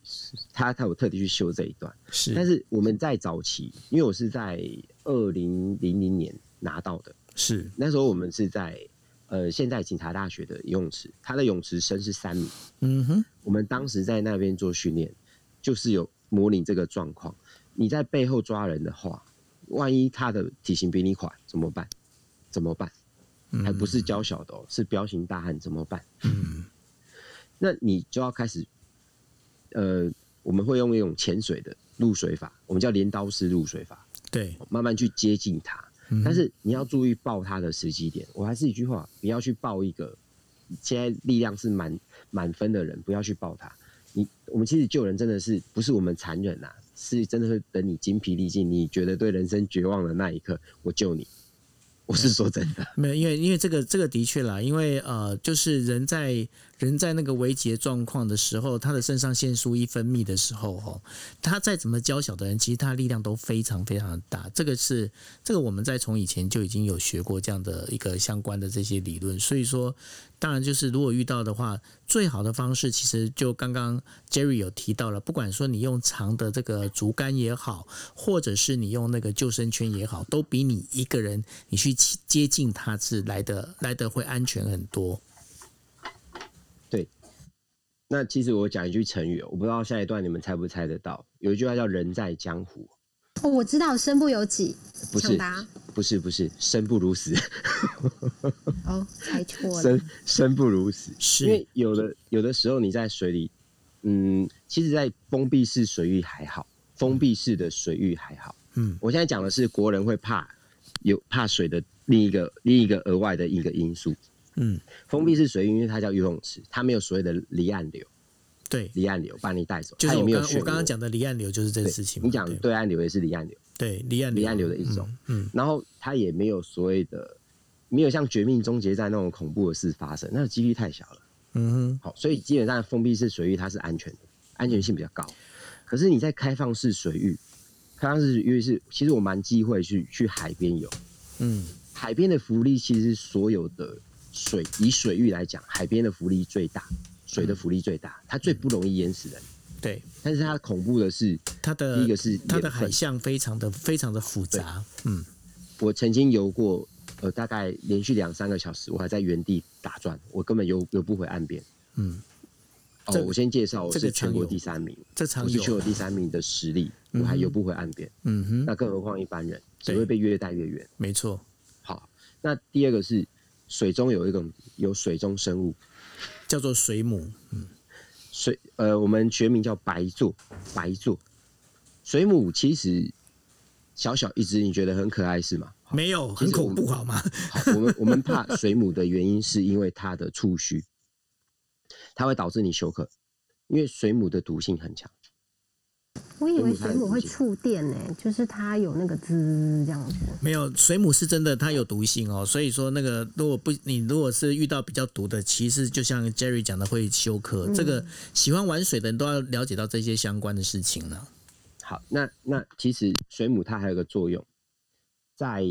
他他有特地去修这一段。
是，
但是我们在早期，因为我是在二零零零年拿到的，
是
那时候我们是在呃现在警察大学的游泳池，它的泳池深是三米。
嗯哼，
我们当时在那边做训练，就是有模拟这个状况。你在背后抓人的话，万一他的体型比你快怎么办？怎么办？还不是娇小的哦，是彪形大汉，怎么办？
嗯
那你就要开始，呃，我们会用一种潜水的入水法，我们叫镰刀式入水法，
对，
慢慢去接近它。
嗯
但是你要注意抱他的时机点。我还是一句话，不要去抱一个现在力量是满满分的人，不要去抱他。你我们其实救人真的是不是我们残忍啊，是真的会等你精疲力尽，你觉得对人生绝望的那一刻，我救你。我是说真的，
没有，因为因为这个这个的确啦，因为呃，就是人在人在那个危急的状况的时候，他的肾上腺素一分泌的时候，哦，他再怎么娇小的人，其实他力量都非常非常的大。这个是这个我们在从以前就已经有学过这样的一个相关的这些理论，所以说，当然就是如果遇到的话，最好的方式其实就刚刚 Jerry 有提到了，不管说你用长的这个竹竿也好，或者是你用那个救生圈也好，都比你一个人你去接近他是来的来的会安全很多。
那其实我讲一句成语哦，我不知道下一段你们猜不猜得到？有一句话叫“人在江湖
哦，我知道身不由己，”，
不是，
抢答
不是，不是，生不如死，
哦，猜错了
生，生不如死。
是
因为有的有的时候你在水里，嗯，其实，在封闭式水域还好，封闭式的水域还好。
嗯
我现在讲的是国人会怕有怕水的另一个另一个额外的一个因素。
嗯，
封闭式水域，因为它叫游泳池，它没有所谓的离岸流，
对，
离岸流把你带走，
就是我
它也没有漩涡
刚我刚刚讲的离岸流就是这个事情。
你讲
对。
对岸流也是离岸流，
对离岸
离岸流的一种，
嗯，嗯。
然后它也没有所谓的，没有像《绝命终结战》那种恐怖的事发生，那个几率太小了。
嗯哼，
好，所以基本上封闭式水域它是安全的，安全性比较高。可是你在开放式水域，开放式水域是其实我蛮忌讳去去海边游，
嗯。
海边的福利其实所有的水以水域来讲，海边的浮力最大，水的浮力最大，它最不容易淹死人。
对，
但是它恐怖的是，
它的
第一个是
它的海象非常的非常的复杂。嗯，
我曾经游过，呃，大概连续两三个小时，我还在原地打转，我根本游游不回岸边。
嗯，
哦
这，
我先介绍，我是全国第三名，
这常
我是全国
有。
第三名的实力，我还游不回岸边，
嗯哼，
那更何况一般人只会被越带越远。
没错。
好，那第二个是水中有一种有水中生物，
叫做水母。
水呃，我们学名叫白座，白座水母其实小小一只，你觉得很可爱是吗？
没有，很恐怖好吗？
好，我们我们怕水母的原因是因为它的触须，它会导致你休克，因为水母的毒性很强。
我以为
水母
会触电呢、就是它有那个滋这样子。
没有，水母是真的，它有毒性哦。所以说，那个如果不你如果是遇到比较毒的，其实就像 Jerry 讲的会休克。这个喜欢玩水的人都要了解到这些相关的事情呢。
好，那那其实水母它还有个作用，在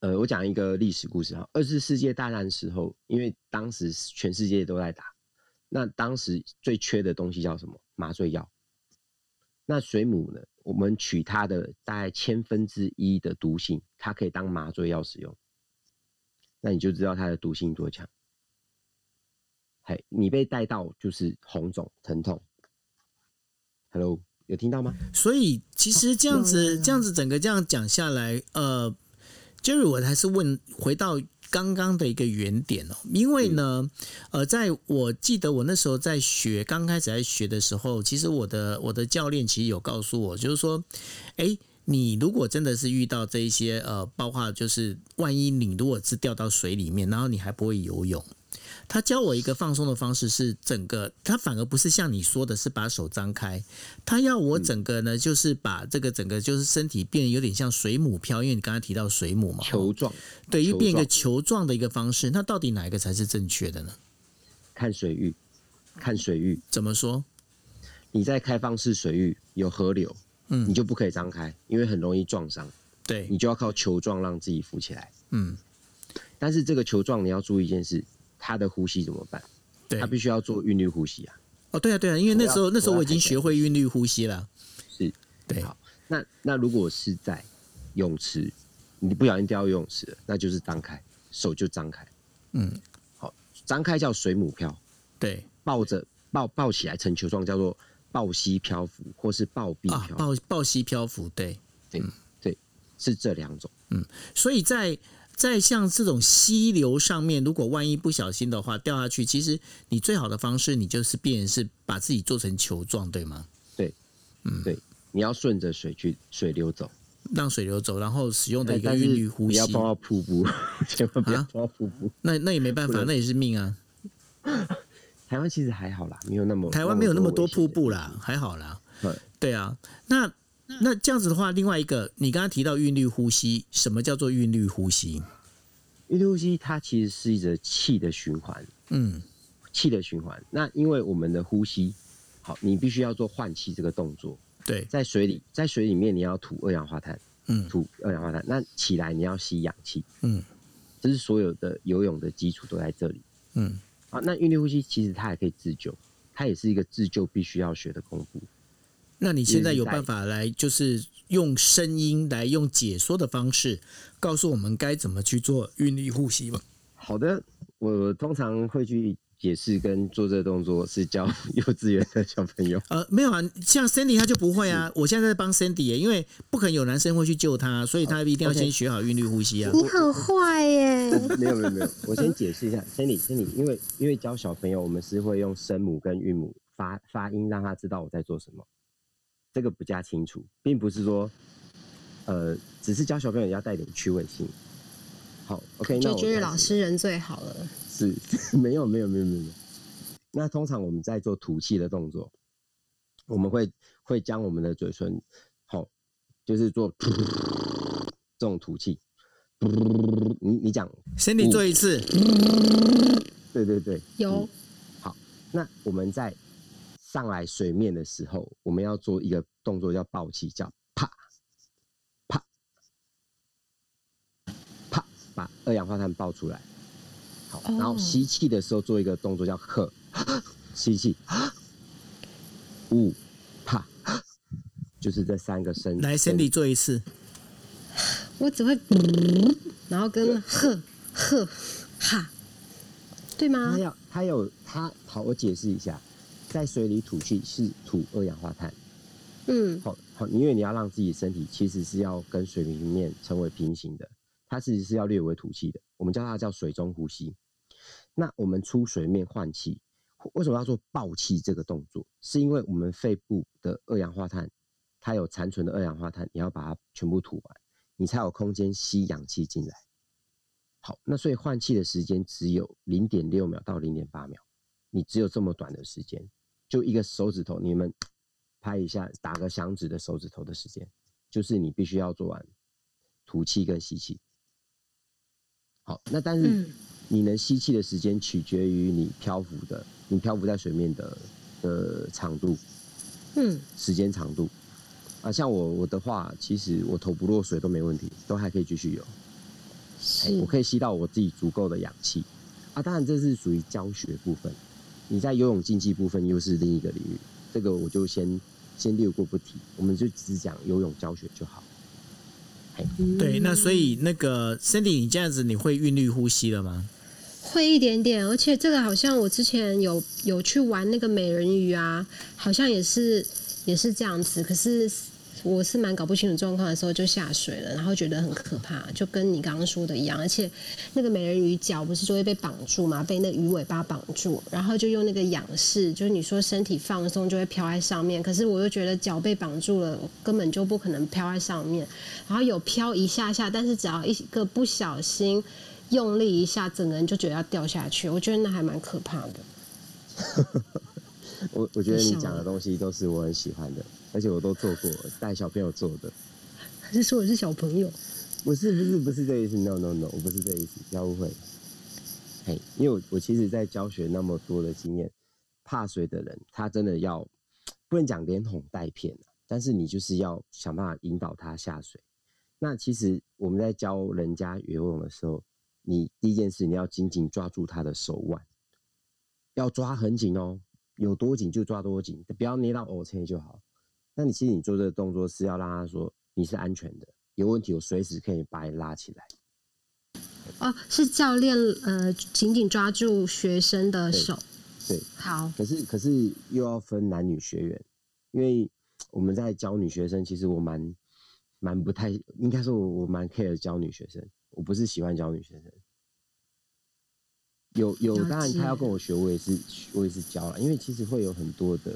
呃，我讲一个历史故事哈。二次世界大战时候，因为当时全世界都在打，那当时最缺的东西叫什么？麻醉药。那水母呢？我们取它的大概千分之一的毒性，它可以当麻醉药使用。那你就知道它的毒性多强。嘿，你被带到就是红肿疼痛。Hello，有听到吗？
所以其实这样子，
有
这样子整个这样讲下来，呃，Jerry，我还是问回到刚刚的一个原点哦，因为呢，呃，在我记得我那时候在学，刚开始在学的时候，其实我的我的教练其实有告诉我，就是说，哎。你如果真的是遇到这一些呃，包括就是万一你如果是掉到水里面，然后你还不会游泳，他教我一个放松的方式是整个，他反而不是像你说的是把手张开，他要我整个呢就是把这个整个就是身体变得有点像水母漂，因为你刚才提到水母嘛，
球状，
对，又变一个球状的一个方式，那到底哪一个才是正确的呢？
看水域，看水域。
怎么说？
你在开放式水域有河流，
嗯
你就不可以张开，因为很容易撞伤，
对，
你就要靠球状让自己浮起来。
嗯，
但是这个球状你要注意一件事，它的呼吸怎么办？
对。
它，必须要做韵律呼吸啊。
哦，对啊，对啊，因为那时候那时候我已经学会韵律呼吸了，
是，
对，
好那那如果是在泳池，你不小心掉到游泳池了，那就是张开，手就张开。
嗯，
好，张开叫水母漂，
对。
抱着抱抱起来成球状叫做抱膝漂浮，或是抱臂
啊，
漂浮，
抱抱膝漂浮，对，
对对，是这两种。
嗯所以在在像这种溪流上面，如果万一不小心的话掉下去，其实你最好的方式，你就是变是把自己做成球状，对吗？
对，嗯，对你要顺着水去水流走，
让水流走，然后使用的一个韵律呼吸
不要，碰到瀑布，[LAUGHS] 千万不要
啊
碰到瀑布。
那那也没办法，那也是命啊。[LAUGHS]
台湾其实还好啦，没有那么
台湾没有那么多瀑布啦，还好啦。
对
对啊，那那这样子的话，另外一个，你刚刚提到韵律呼吸，什么叫做韵律呼吸？
韵律呼吸它其实是一则气的循环，
嗯，
气的循环。那因为我们的呼吸，好，你必须要做换气这个动作，
对，
在水里，在水里面你要吐二氧化碳，
嗯。
吐二氧化碳，那起来你要吸氧气，
嗯。
这是所有的游泳的基础都在这里。
嗯，
啊，那韵律呼吸其实它也可以自救，它也是一个自救必须要学的功夫。
那你现在有办法来，就是用声音来用解说的方式，告诉我们该怎么去做韵律呼吸吗？
好的，我通常会去解释跟做这个动作是教 [LAUGHS] 幼稚园的小朋友。
呃，没有啊，像 Sandy 他就不会啊。我现在在帮 Sandy，耶因为不可能有男生会去救他，所以他一定要先学好韵律呼吸啊。
你很坏耶！
没有没有没有，我先解释一下，Sandy Sandy，因为因为教小朋友，我们是会用声母跟韵母发发音，让他知道我在做什么，这个不加清楚，并不是说，呃，只是教小朋友要带点趣味性。好，OK，那
就
我开始
老师人最好了。
是 [LAUGHS] 没有没有没有没有。那通常我们在做吐气的动作，我们会会将我们的嘴唇，好，就是做这种吐气。你你讲
，Cindy 做一次，
对对对，
有好
那我们在上来水面的时候，我们要做一个动作叫爆气，叫啪啪啪，把二氧化碳爆出来。好，然后
哦
吸气的时候做一个动作叫喝，吸气，呜啪，就是这三个声。
来
声
Cindy 做一次，
我只会，然后跟呵呵哈，对吗
他？要他有他好，我解释一下，在水里吐气是吐二氧化碳。
嗯，
好好，因为你要让自己身体其实是要跟水平面成为平行的，它其实是要略微吐气的，我们叫它叫水中呼吸。那我们出水面换气，为什么要做爆气这个动作？是因为我们肺部的二氧化碳，它有残存的二氧化碳，你要把它全部吐完，你才有空间吸氧气进来。好，那所以换气的时间只有零点六秒到零点八秒，你只有这么短的时间，就一个手指头，你们拍一下，打个响指的手指头的时间，就是你必须要做完吐气跟吸气。好，那但是
嗯
你能吸气的时间取决于你漂浮的，你漂浮在水面的的长度，
嗯，
时间长度。啊，像我我的话，其实我头不落水都没问题，都还可以继续游。哎，我，可以吸到我自己足够的氧气。啊，当然这是属于教学部分，你在游泳竞技部分又是另一个领域，这个我就先先略过不提，我们就只讲游泳教学就好。
对，那
嗯
所以那个 Cindy，你这样子你会韵律呼吸了吗？
会一点点，而且这个好像我之前有有去玩那个美人鱼啊，好像也是也是这样子，可是我是蛮搞不清楚状况的时候就下水了，然后觉得很可怕，就跟你刚刚说的一样，而且那个美人鱼脚不是就会被绑住嘛，被那鱼尾巴绑住，然后就用那个仰视，就是你说身体放松就会飘在上面，可是我又觉得脚被绑住了，根本就不可能飘在上面，然后有飘一下下，但是只要一个不小心。用力一下，整个人就觉得要掉下去，我觉得那还蛮可怕的。
我我觉得你讲的东西都是我很喜欢的，而且我都做过，带小朋友做的。[LAUGHS]
还是说我是小朋友？
不是不是不是这意思，no no no，我不是这意思，不要误会。嘿，因为我我其实，在教学那么多的经验，怕水的人，他真的要不能讲连哄带骗啊但是你就是要想办法引导他下水。那其实我们在教人家游泳的时候，你第一件事你要紧紧抓住他的手腕，要抓很紧哦，有多紧就抓多紧，不要捏到 O 车就好。那你其实你做这个动作是要让他说你是安全的，有问题我随时可以把你拉起来。
哦，是教练呃紧紧抓住学生的手。
对，
好，
可是可是又要分男女学员，因为我们在教女学生，其实我蛮蛮不太，应该说我我蛮 care 教女学生，我不是喜欢教女学生。有有，
了
当然他要跟我学，我也是我也是教了，因为其实会有很多的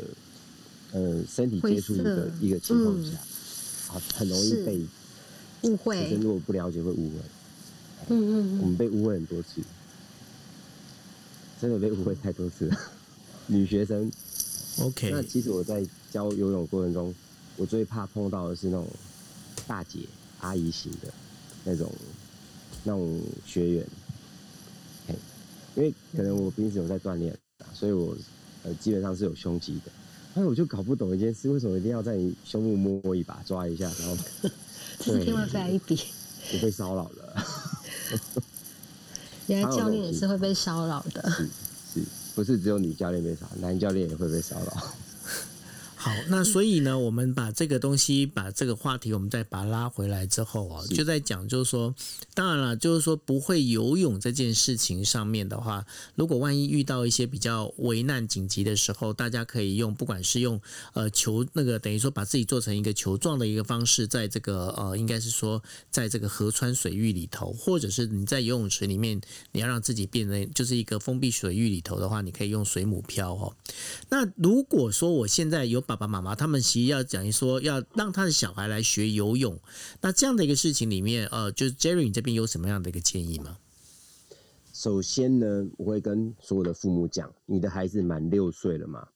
呃身体接触的一个情况
嗯
下，啊，很容易被
误
学
会
生。如果不了解会误会。
嗯嗯嗯，
我们被误会很多次，真的被误会太多次了。女学生，那
OK，那
其实我在教游泳过程中，我最怕碰到的是那种大姐、阿姨型的那种那种学员，嘿，因为可能我平时有在锻炼啊，所以我呃基本上是有胸肌的。那我就搞不懂一件事，为什么一定要在你胸部摸一把、抓一下，然后
对，[LAUGHS] 另外来一笔。
我被骚扰了？[LAUGHS]
原来教练也是会被骚扰的。
是是，不是只有女教练被骚扰，男教练也会被骚扰。
好，那所以呢，我们把这个东西，把这个话题，我们再把它拉回来之后啊，就在讲，就是说，当然了，就是说不会游泳这件事情上面的话，如果万一遇到一些比较危难紧急的时候，大家可以用，不管是用呃球那个等于说把自己做成一个球状的一个方式，在这个呃应该是说在这个河川水域里头，或者是你在游泳池里面，你要让自己变成就是一个封闭水域里头的话，你可以用水母漂哦。那如果说我现在有爸爸妈妈，他们其实要讲一说要让他的小孩来学游泳，那这样的一个事情里面，呃，就是 Jerry 你这边有什么样的一个建议吗？
首先呢，我会跟所有的父母讲，你的孩子满六岁了吗？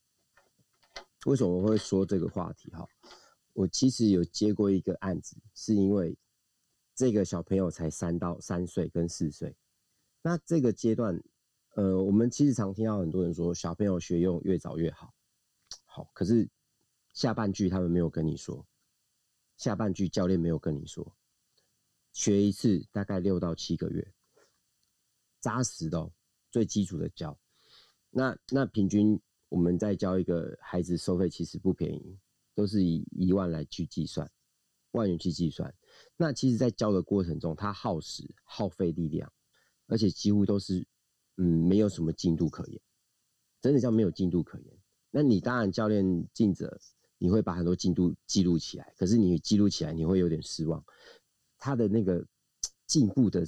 为什么我会说这个话题？哈，我其实有接过一个案子，是因为这个小朋友才三到三岁跟四岁，那这个阶段，呃，我们其实常听到很多人说，小朋友学游泳越早越好，好，可是下半句他们没有跟你说，下半句教练没有跟你说，学一次大概六到七个月。扎实的，最基础的教，那那平均我们在教一个孩子收费其实不便宜，都是以一万来去计算，万元去计算。那其实，在教的过程中，他耗时耗费力量，而且几乎都是嗯没有什么进度可言，真的叫没有进度可言。那你当然教练尽责，你会把很多进度记录起来，可是你记录起来你会有点失望，他的那个。进步的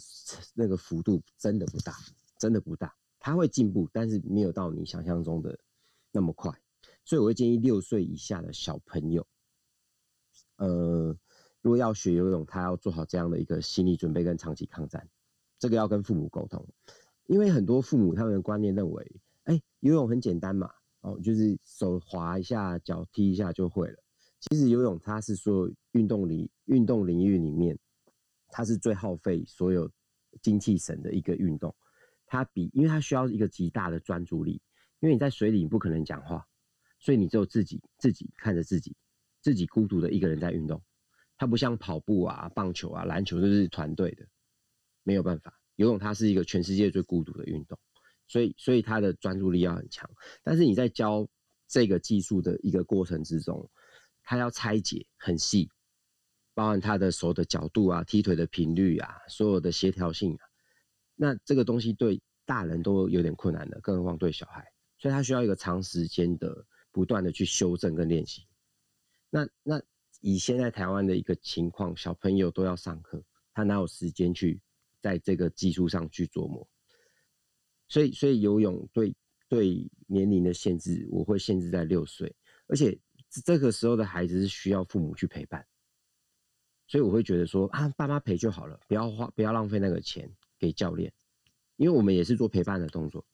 那个幅度真的不大，真的不大。他会进步，但是没有到你想象中的那么快。所以我会建议六岁以下的小朋友，呃，如果要学游泳，他要做好这样的一个心理准备跟长期抗战。这个要跟父母沟通，因为很多父母他们的观念认为，哎，游泳很简单嘛，哦，就是手滑一下，脚踢一下就会了。其实游泳它是说运动里运动领域里面。它是最耗费所有精气神的一个运动，它比，因为它需要一个极大的专注力，因为你在水里你不可能讲话，所以你只有自己自己看着自己，自己孤独的一个人在运动。它不像跑步啊、棒球啊、篮球都是团队的，没有办法。游泳它是一个全世界最孤独的运动，所以所以他的专注力要很强。但是你在教这个技术的一个过程之中，他要拆解很细。包含他的手的角度啊，踢腿的频率啊，所有的协调性啊，那这个东西对大人都有点困难的，更何况对小孩，所以他需要一个长时间的不断的去修正跟练习。那那以现在台湾的一个情况，小朋友都要上课，他哪有时间去在这个技术上去琢磨？所以所以游泳对对年龄的限制，我会限制在六岁，而且这个时候的孩子是需要父母去陪伴。所以我会觉得说啊，爸妈陪就好了，不要花，不要浪费那个钱给教练，因为我们也是做陪伴的动作。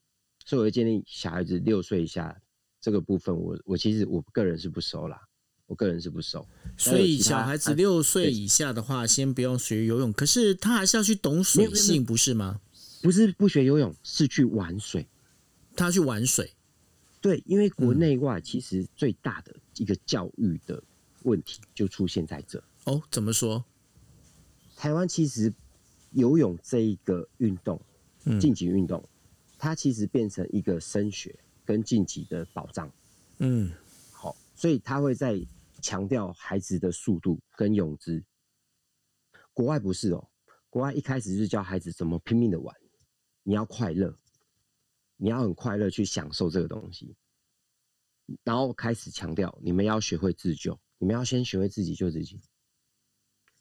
所以我会建议小孩子六岁以下这个部分，我我其实我个人是不收啦，我个人是不收。
所以小孩子六岁以下的话，先不用学游泳，可是他还是要去懂水性，不是吗？
不是不学游泳，是去玩水。
他去玩水。
对，因为国内外其实最大的一个教育的问题就出现在这。
哦，怎么说？
台湾其实游泳这一个运动，竞技运动，它其实变成一个升学跟晋级的保障。嗯，好，所以他会在强调孩子的速度跟泳姿。国外不是哦，国外一开始就是教孩子怎么拼命的玩，你要快乐，你要很快乐去享受这个东西，然后开始强调你们要学会自救，你们要先学会自己救自己。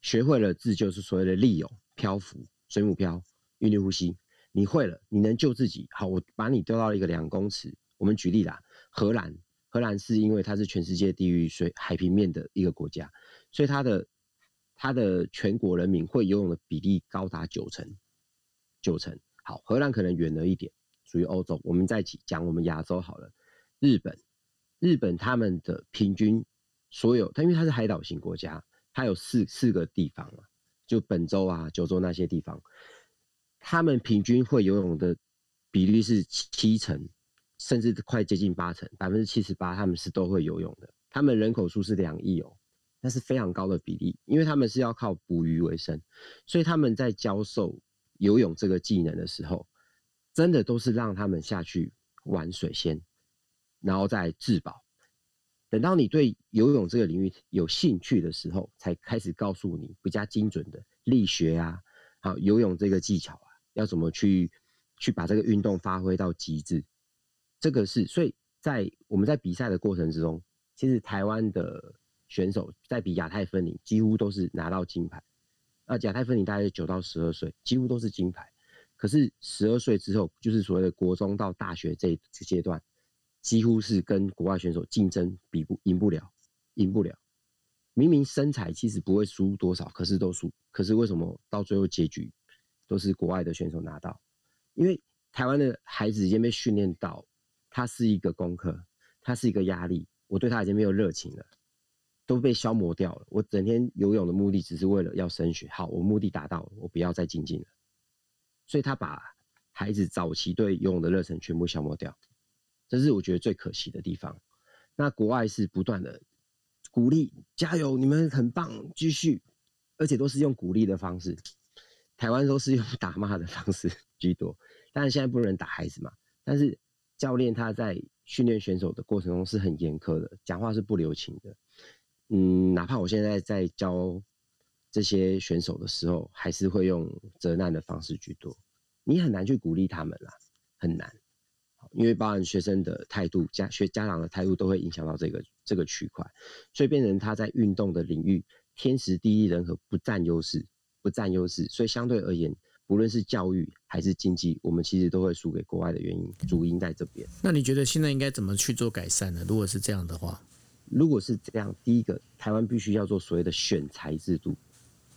学会了自救是所谓的利泳、漂浮、水母漂、韵律呼吸，你会了，你能救自己。好，我把你丢到了一个两公尺。我们举例啦，荷兰，荷兰是因为它是全世界低于水海平面的一个国家，所以它的它的全国人民会游泳的比例高达九成，九成。好，荷兰可能远了一点，属于欧洲。我们再讲我们亚洲好了，日本，日本他们的平均所有，它因为它是海岛型国家。它有四四个地方嘛，就本州啊、九州那些地方，他们平均会游泳的比例是七成，甚至快接近八成，百分之七十八他们是都会游泳的。他们人口数是两亿哦，那是非常高的比例，因为他们是要靠捕鱼为生，所以他们在教授游泳这个技能的时候，真的都是让他们下去玩水先，然后再自保。等到你对游泳这个领域有兴趣的时候，才开始告诉你比较精准的力学啊，好游泳这个技巧啊，要怎么去去把这个运动发挥到极致。这个是，所以在我们在比赛的过程之中，其实台湾的选手在比亚太分里，几乎都是拿到金牌。那亚太分龄大概九到十二岁，几乎都是金牌。可是十二岁之后，就是所谓的国中到大学这这阶段。几乎是跟国外选手竞争，比不赢不了，赢不了。明明身材其实不会输多少，可是都输。可是为什么到最后结局都是国外的选手拿到？因为台湾的孩子已经被训练到，他是一个功课，他是一个压力，我对他已经没有热情了，都被消磨掉了。我整天游泳的目的只是为了要升学，好，我目的达到了，我不要再精进了。所以他把孩子早期对游泳的热忱全部消磨掉，这是我觉得最可惜的地方。那国外是不断的鼓励，加油，你们很棒，继续，而且都是用鼓励的方式。台湾都是用 [LAUGHS] 打骂的方式居多，但是现在不能打孩子嘛。但是教练他在训练选手的过程中是很严苛的，讲话是不留情的。嗯，哪怕我现在在教这些选手的时候，还是会用责难的方式居多。你很难去鼓励他们啦，很难，因为包含学生的态度、家学家长的态度都会影响到这个这个区块，所以变成他在运动的领域天时地利人和不占优势。不占优势，所以相对而言，不论是教育还是经济，我们其实都会输给国外的原因，主因在这边。
那你觉得现在应该怎么去做改善呢？如果是这样的话，
如果是这样，第一个，台湾必须要做所谓的选材制度，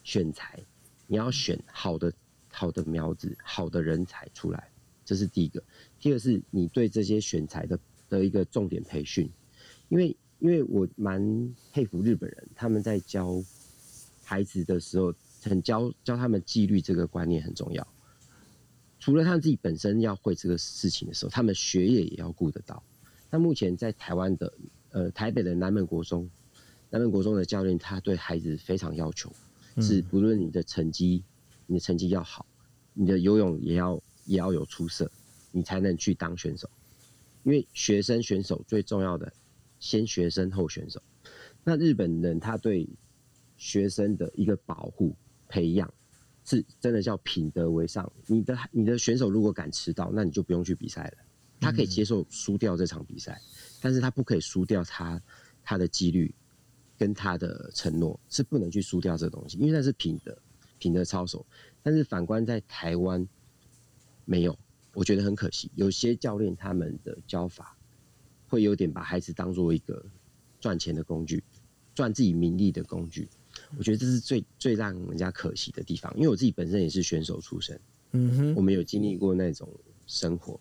选材，你要选好的好的苗子、好的人才出来，这是第一个。第二是你对这些选材的的一个重点培训，因为因为我蛮佩服日本人，他们在教孩子的时候。很教教他们纪律这个观念很重要。除了他们自己本身要会这个事情的时候，他们学业也要顾得到。那目前在台湾的呃台北的南门国中，南门国中的教练他对孩子非常要求，是不论你的成绩，你的成绩要好，你的游泳也要也要有出色，你才能去当选手。因为学生选手最重要的先学生后选手。那日本人他对学生的一个保护。培养是真的叫品德为上。你的你的选手如果敢迟到，那你就不用去比赛了。他可以接受输掉这场比赛，但是他不可以输掉他他的纪律跟他的承诺，是不能去输掉这东西，因为那是品德品德操守。但是反观在台湾没有，我觉得很可惜。有些教练他们的教法会有点把孩子当做一个赚钱的工具，赚自己名利的工具。我觉得这是最最让人家可惜的地方，因为我自己本身也是选手出身，嗯哼，我们有经历过那种生活，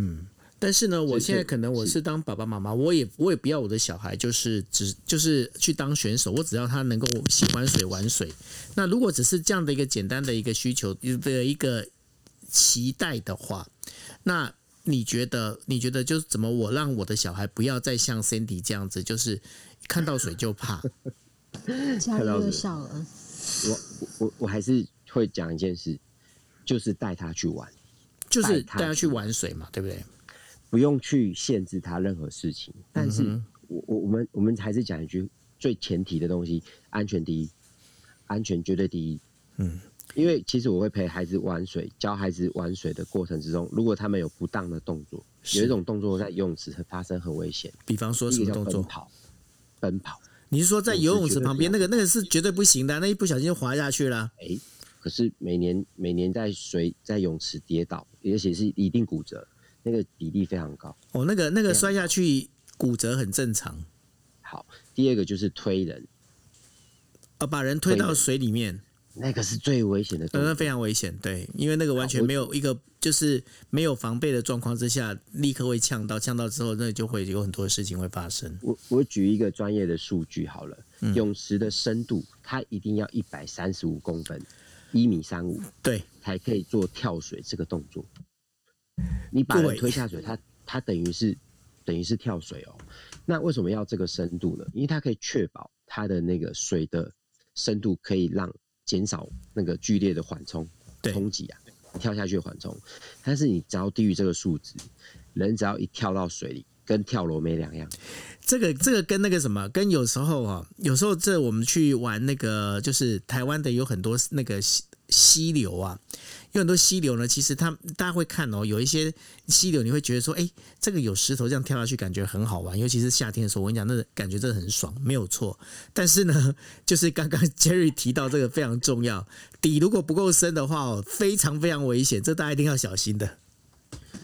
嗯，但是呢，我现在可能我是当爸爸妈妈，我也我也不要我的小孩就是只就是去当选手，我只要他能够喜欢水玩水。那如果只是这样的一个简单的一个需求的一个期待的话，那你觉得你觉得就是怎么我让我的小孩不要再像 Cindy 这样子，就是看到水就怕？
家里又笑了。
我我我还是会讲一件事，就是带他去玩，
就是带他去玩水嘛，对不对？
不用去限制他任何事情。但是我我我们我们还是讲一句最前提的东西：安全第一，安全绝对第一。嗯，因为其实我会陪孩子玩水，教孩子玩水的过程之中，如果他们有不当的动作，有一种动作在游泳池发生很危险。
比方说什么动作？
跑，奔跑。
你是说在游泳池旁边那个那个是绝对不行的，那一不小心就滑下去了。
哎，可是每年每年在水在泳池跌倒，而且是一定骨折，那个比例非常高。
哦，那个那个摔下去骨折很正常。
好，第二个就是推人，
呃，把人推到水里面。
那个是最危险的，
那非常危险，对，因为那个完全没有一个就是没有防备的状况之下，立刻会呛到，呛到之后，那就会有很多事情会发生。
我我举一个专业的数据好了，泳池的深度它一定要一百三十五公分，一米三五，
对，
才可以做跳水这个动作。你把人推下水，它它等于是等于是跳水哦。那为什么要这个深度呢？因为它可以确保它的那个水的深度可以让。减少那个剧烈的缓冲冲击啊，跳下去缓冲。但是你只要低于这个数值，人只要一跳到水里，跟跳楼没两样。
这个这个跟那个什么，跟有时候啊，有时候这我们去玩那个，就是台湾的有很多那个溪溪流啊。有很多溪流呢，其实它大家会看哦，有一些溪流你会觉得说，哎，这个有石头这样跳下去感觉很好玩，尤其是夏天的时候，我跟你讲，那感觉真的很爽，没有错。但是呢，[LAUGHS] 就是刚刚 Jerry 提到这个非常重要，底如果不够深的话哦，非常非常危险，这大家一定要小心的。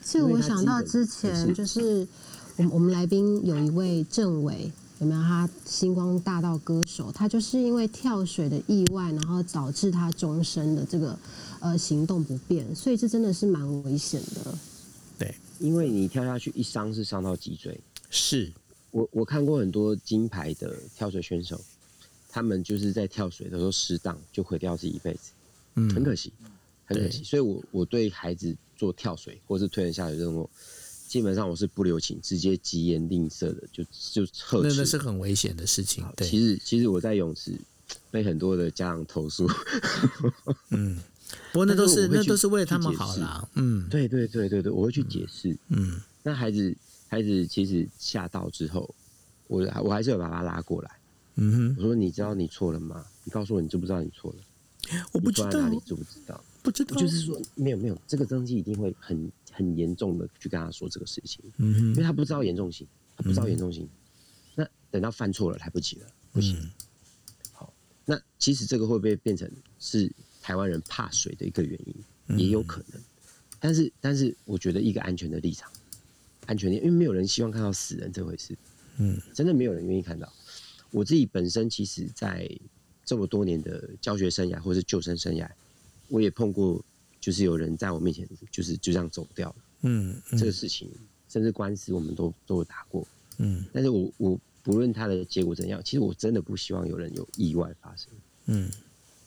其实我想到之前就是我我们来宾有一位政委。有没有他星光大道歌手？他就是因为跳水的意外，然后导致他终身的这个呃行动不便，所以这真的是蛮危险的。
对，
因为你跳下去一伤是伤到脊椎。
是
我我看过很多金牌的跳水选手，他们就是在跳水的时候失当，就毁掉自己一辈子，
嗯
很可惜，很可惜。所以我我对孩子做跳水或是推人下水这种，基本上我是不留情，直接疾言吝啬的，就就呵斥。
那那是很危险的事情。对，
其实其实我在泳池被很多的家长投诉，[LAUGHS]
嗯，不过那都是那都是为了他们好啦。嗯
对对对对对，我会去解释。
嗯
那孩子孩子其实吓到之后，我我还是有把他拉过来，
嗯哼
我说你知道你错了吗？你告诉我你知不知道你错了？
我不知道
你知不知道？
不知道，
就是说没有没有，这个登记一定会很很严重的去跟他说这个事情，
嗯
因为，他不知道严重性，他不知道严重性，那等到犯错了来不及了，不行。
嗯
那其实这个会不会变成是台湾人怕水的一个原因，也有可能。但是但是我觉得一个安全的立场，安全的，因为没有人希望看到死人这回事，
嗯
真的没有人愿意看到。我自己本身其实，在这么多年的教学生涯或是救生生涯，我也碰过，就是有人在我面前就是就这样走掉了。
嗯
这个事情，甚至官司我们都都有打过。
嗯
但是我我不论他的结果怎样，其实我真的不希望有人有意外发生。
嗯。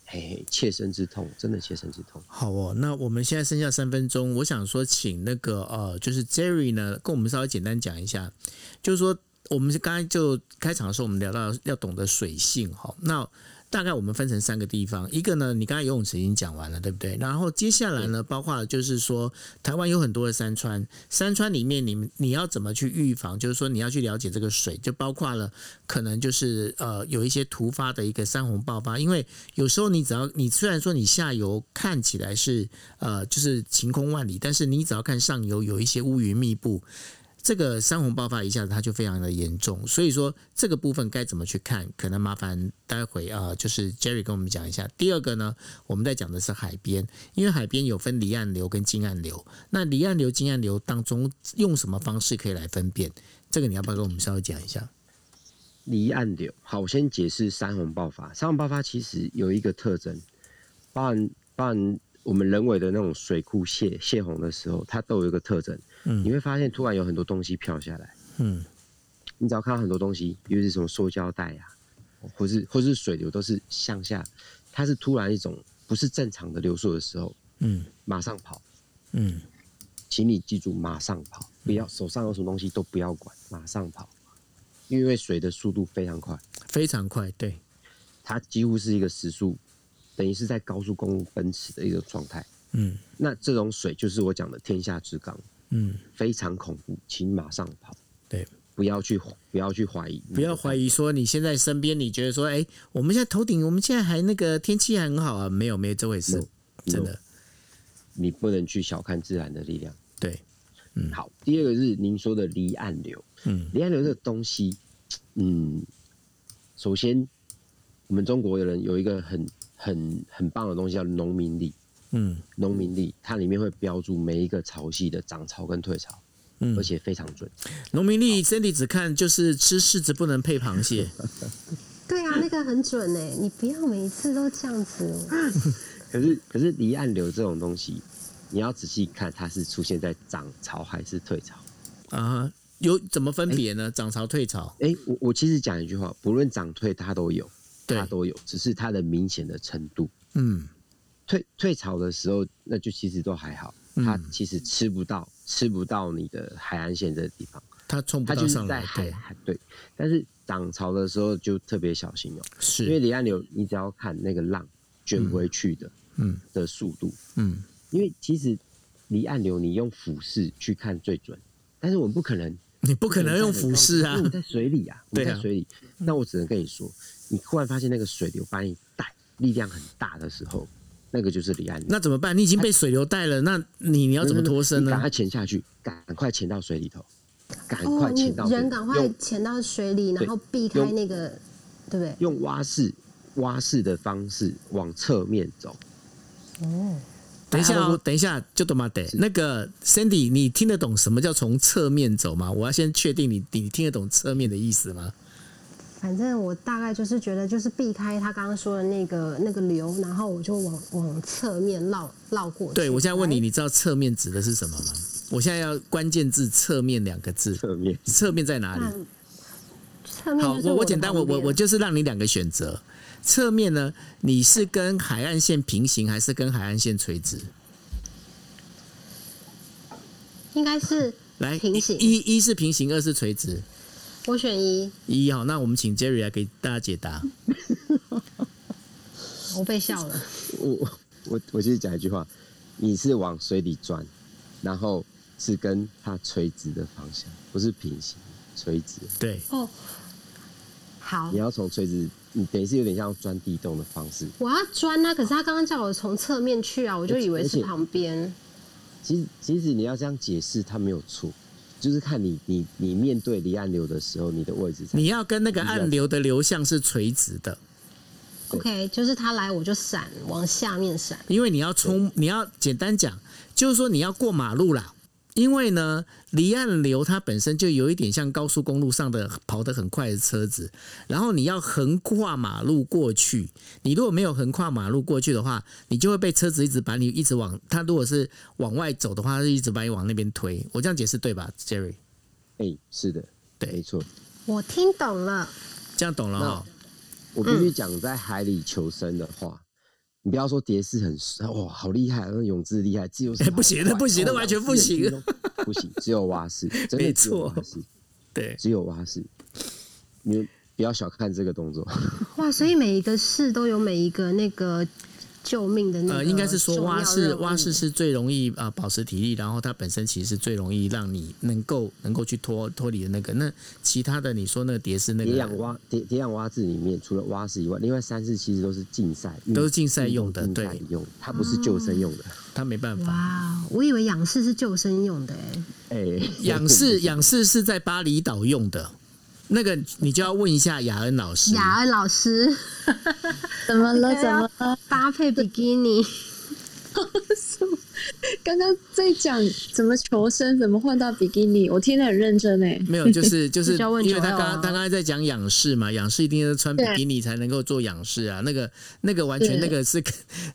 嘿嘿，切身之痛，真的切身之痛。
好哦，那我们现在剩下三分钟，我想说，请那个呃，就是 Jerry 呢，跟我们稍微简单讲一下，就是说，我们是刚才就开场的时候，我们聊到要懂得水性哈，那大概我们分成三个地方，一个呢，你刚才游泳池已经讲完了，对不对？然后接下来呢，包括就是说，台湾有很多的山川，山川里面你你要怎么去预防？就是说你要去了解这个水，就包括了可能就是呃有一些突发的一个山洪爆发，因为有时候你只要你虽然说你下游看起来是呃就是晴空万里，但是你只要看上游有一些乌云密布。这个山洪爆发一下子它就非常的严重，所以说这个部分该怎么去看，可能麻烦待会啊、就是 Jerry 跟我们讲一下。第二个呢，我们在讲的是海边，因为海边有分离岸流跟近岸流，那离岸流、近岸流当中用什么方式可以来分辨？这个你要不要跟我们稍微讲一下？
离岸流，好，我先解释山洪爆发。山洪爆发其实有一个特征，包含包含我们人为的那种水库泄泄洪的时候，它都有一个特征。
嗯。
你会发现突然有很多东西飘下来，
嗯。
你只要看到很多东西，比如是什么塑胶袋啊，或是或是水流都是向下，它是突然一种不是正常的流速的时候，
嗯。
马上跑。
嗯。
请你记住，马上跑，不要手上有什么东西都不要管，马上跑，因为水的速度非常快，
非常快，对，
它几乎是一个时速，等于是在高速公路奔驰的一个状态。
嗯。
那这种水就是我讲的天下之刚，
嗯，
非常恐怖，请马上跑，
对，
不要去不要去怀疑，
不要怀疑说你现在身边你觉得说，哎，我们现在头顶，我们现在还那个天气还很好啊，没有没有这回事真的，
你不能去小看自然的力量。
对，嗯。
好，第二个是您说的离岸流，
嗯。
离岸流这个东西，嗯，首先我们中国的人有一个很很很棒的东西叫农民历，
嗯
农民历它里面会标注每一个潮汐的涨潮跟退潮，
嗯
而，且非常准。
农民历身体只看就是吃柿子不能配螃蟹，[LAUGHS]
对啊，那个很准哎，你不要每一次都这样子。[LAUGHS]
可是可是离岸流这种东西，你要仔细看它是出现在涨潮还是退潮。
啊，有怎么分别呢？涨潮退潮，
哎、我我其实讲一句话，不论涨退它都有，
对
它都有，只是它的明显的程度。
嗯。
退退潮的时候，那就其实都还好，
嗯。
它其实吃不到吃不到你的海岸线这个地方，
它冲不
它就是
到上来，
在海
对，
海对。但是涨潮的时候就特别小心哦、是。因为，离岸流，你只要看那个浪卷回去的、
嗯。
的速度，
嗯。
因为其实离岸流你用俯视去看最准，但是我们不可能
你不可能用俯视啊
我在水里啊，我在水里，那我只能跟你说，你忽然发现那个水流把你带，力量很大的时候，那个就是离岸流。
那怎么办？你已经被水流带了，那你你要怎么脱身呢
你赶快？潜下去，赶快潜到水里头，赶
哦
快，潜到
你
水里
人赶快
用
潜到水里，然
对
后避开那个，对不对？
用蛙式蛙式的方式往侧面走。
哦，
等一下等一下，就懂吗？得那个 Sandy，你听得懂什么叫从侧面走吗？我要先确定你你听得懂侧面的意思吗？
反正我大概就是觉得，就是避开他刚刚说的那个那个流，然后我就往往侧面绕绕过去。
对我现在问你，你知道侧面指的是什么吗？我现在要关键字“侧面”两个字，
侧面
侧面在哪里？
侧面
好，
就是的
我我简单，我我我就是让你两个选择。侧面呢，你是跟海岸线平行，还是跟海岸线垂直？
应该是
来，
平行
一一是平行，二是垂直。
我选一，
一好，那我们请 Jerry 来给大家解答。[LAUGHS]
我被笑了。
我我我其实讲一句话，你是往水里钻，然后是跟它垂直的方向，不是平行，垂直。
对，
哦，好
你，要从垂直，你等于是有点像钻地洞的方式。
我要钻啊！可是他刚刚叫我从侧面去啊，我就以为是旁边。
其实其实你要这样解释，他没有错，就是看你你你面对离岸流的时候，你的位置。
你要跟那个暗流的流向是垂直的
，OK，就是他来我就闪，往下面闪。
因为你要冲，你要简单讲，就是说你要过马路啦。因为呢，离岸流它本身就有一点像高速公路上的跑得很快的车子，然后你要横跨马路过去。你如果没有横跨马路过去的话，你就会被车子一直把你一直往它如果是往外走的话，它就一直把你往那边推。我这样解释对吧，Jerry？
哎、是的，
对
没错。
我听懂了，
这样懂了哈、
我必须讲，在海里求生的话，你不要说蝶式很哇，好厉害，那泳姿厉害，自由式
哎不行
那
不行
哦
那完全不行 [LAUGHS]
不行，只有蛙式，真
没
的只有
错
蛙式，
对，
只有蛙式。你不要小看这个动作，[LAUGHS]
哇！所以每一个式都有每一个那个救命的那个
呃，应该是说蛙式，蛙式是最容易啊、呃保持体力，然后它本身其实是最容易让你能够能够去脱脱离的那个。那其他的你说那个蝶式那个
蝶
个
仰蛙蝶蝶仰蛙式里面，除了蛙式以外，另外三式其实都是竞赛，
都是竞赛用的对
用，它不是救生用的。
它没办法。
哇，我以为仰视是救生用的哎。
哎，
仰视仰视是在巴厘岛用的，那个你就要问一下雅恩老师。
雅恩老师 [LAUGHS]
怎么了？怎么了？
搭配比基尼，[LAUGHS]
刚刚在讲怎么求生，怎么换到比基尼，我听得很认真哎。
没有，就是 [LAUGHS] 就是，因为他刚刚他刚才在讲仰视嘛，仰视一定是穿比基尼才能够做仰视啊。那个那个完全那个是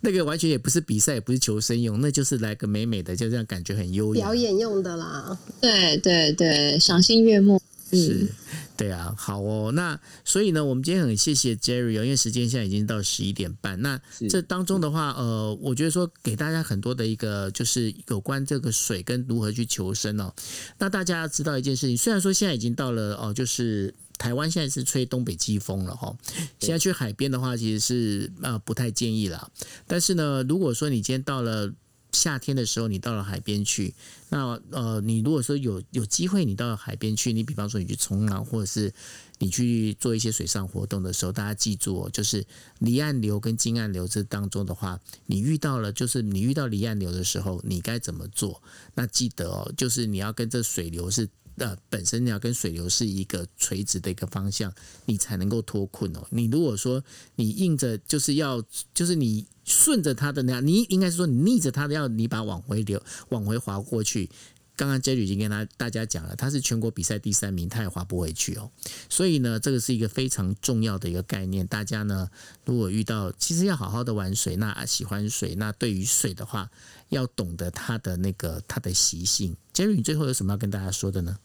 那个完全也不是比赛，也不是求生用，那就是来个美美的，就这样感觉很优雅。
表演用的啦。
对对对，赏心悦目。
是
嗯，，
对啊，好哦。那所以呢，我们今天很谢谢 Jerry 哦，因为时间现在已经到十一点半。那这当中的话，呃，我觉得说给大家很多的一个就是有关这个水跟如何去求生哦。那大家要知道一件事情，虽然说现在已经到了哦，就是。台湾现在是吹东北季风了哈，现在去海边的话，其实是呃不太建议啦。但是呢，如果说你今天到了夏天的时候，你到了海边去，那呃，你如果说有有机会，你到了海边去，你比方说你去冲浪，或者是你去做一些水上活动的时候，大家记住哦，就是离岸流跟近岸流这当中的话，你遇到了就是你遇到离岸流的时候，你该怎么做？那记得哦，就是你要跟这水流是。呃，本身你要跟水流是一个垂直的一个方向，你才能够脱困哦。你如果说你硬着就是要，就是你顺着它的那样，你应该是说你逆着它的，要你把往回流，往回滑过去。刚刚 Jerry 已经跟他大家讲了，他是全国比赛第三名，他也滑不回去哦。所以呢，这个是一个非常重要的一个概念。大家呢，如果遇到其实要好好的玩水，那喜欢水，那对于水的话，要懂得它的那个它的习性。Jerry，你最后有什么要跟大家说的呢？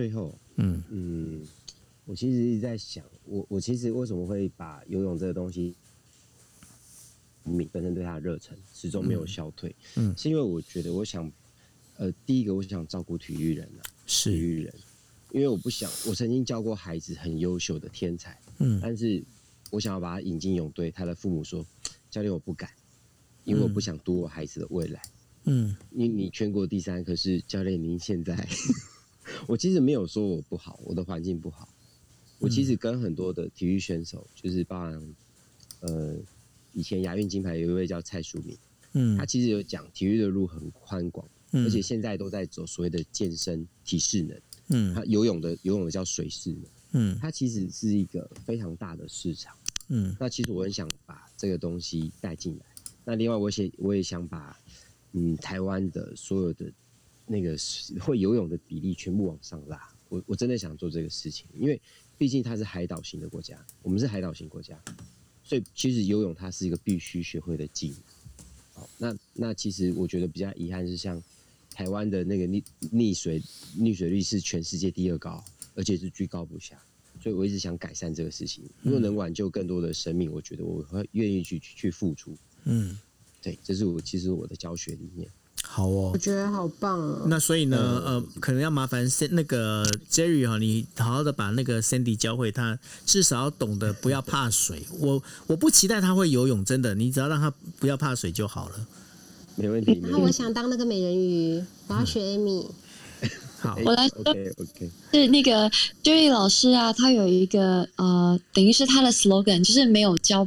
最后，
嗯。
嗯，我其实一直在想，我我其实为什么会把游泳这个东西，你本身对它的热忱始终没有消退，
嗯。
是因为我觉得我想，呃，第一个我想照顾体育人啊，体
是，
育人，因为我不想，我曾经教过孩子很优秀的天才，
嗯。
但是我想要把他引进泳队，他的父母说，教练我不敢，因为我不想赌我孩子的未来。
嗯。
因为你全国第三，可是教练您现在，[LAUGHS] 我其实没有说我不好，我的环境不好。我其实跟很多的体育选手，就是包含呃以前亚运金牌有一位叫蔡淑敏，
嗯。
他其实有讲体育的路很宽广，
嗯，
而且现在都在走所谓的健身体适能，
嗯。
他游泳的游泳的叫水适能，
嗯。
它其实是一个非常大的市场。
嗯。
那其实我很想把这个东西带进来。那另外，我也我也想把嗯台湾的所有的那个会游泳的比例全部往上拉。我我真的想做这个事情，因为毕竟它是海岛型的国家，我们是海岛型国家，所以其实游泳它是一个必须学会的技能。好，那那其实我觉得比较遗憾是像台湾的那个溺溺水溺水率是全世界第二高，而且是居高不下，所以我一直想改善这个事情。如果能挽救更多的生命，我觉得我会愿意去去付出。
嗯，
对，这是我其实我的教学理念。
好哦
我。觉得好棒哦。
那所以呢，呃，可能要麻烦那个 Jerry 哈、你好好的把那个 Sandy 教会他，至少要懂得不要怕水。[LAUGHS] 我我不期待他会游泳，真的，你只要让他不要怕水就好了。
没问题，[LAUGHS] 没
然后我。想当那个美人鱼，我要学 Amy。
好，
我来说
OK OK，
是那个 Jerry 老师啊，他有一个呃，等于是他的 slogan，就是没有教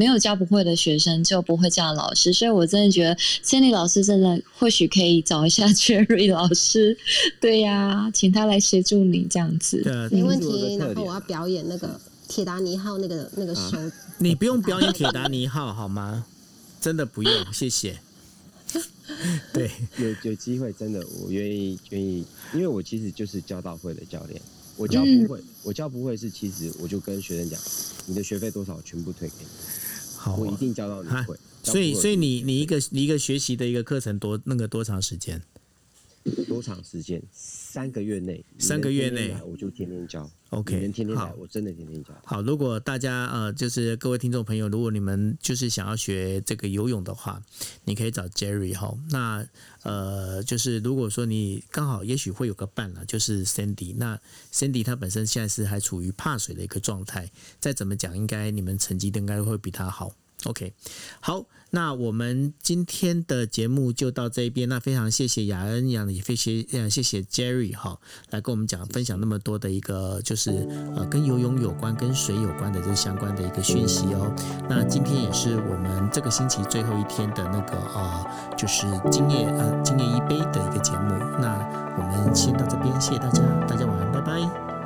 没有教不会的学生就不会叫老师，所以我真的觉得 Sandy 老师真的或许可以找一下 Jerry 老师，对呀、请他来协助你这样子。
没问题。然后我要表演那个铁达尼号那个那个手，
你不用表演铁达尼号好吗？真的不用，谢谢。[LAUGHS] 对，
有有机会真的我愿意愿意，因为我其实就是教导会的教练，我教不会，我教不会是其实我就跟学生讲，你的学费多少我全部退给你，
好哦、
我一定教到你
啊
会。
所以，所以你你一个你一个学习的一个课程多那个多长时间？
多长时间？三个月内，
三个月内
我就天天教。
OK，
能天天来
好，
我真的天天教。
好，如果大家呃，就是各位听众朋友，如果你们就是想要学这个游泳的话，你可以找 Jerry 哈。那呃，就是如果说你刚好也许会有个伴了，就是 Sandy。那 Sandy 他本身现在是还处于怕水的一个状态，再怎么讲，应该你们成绩应该会比他好。OK，好，那我们今天的节目就到这边。那非常谢谢雅恩，一样的也非谢呃谢谢 Jerry 哈，来跟我们讲分享那么多的一个就是呃跟游泳有关、跟水有关的这相关的一个讯息哦。那今天也是我们这个星期最后一天的那个呃，就是今夜呃今夜一杯的一个节目。那我们先到这边，谢谢大家，大家晚安。拜拜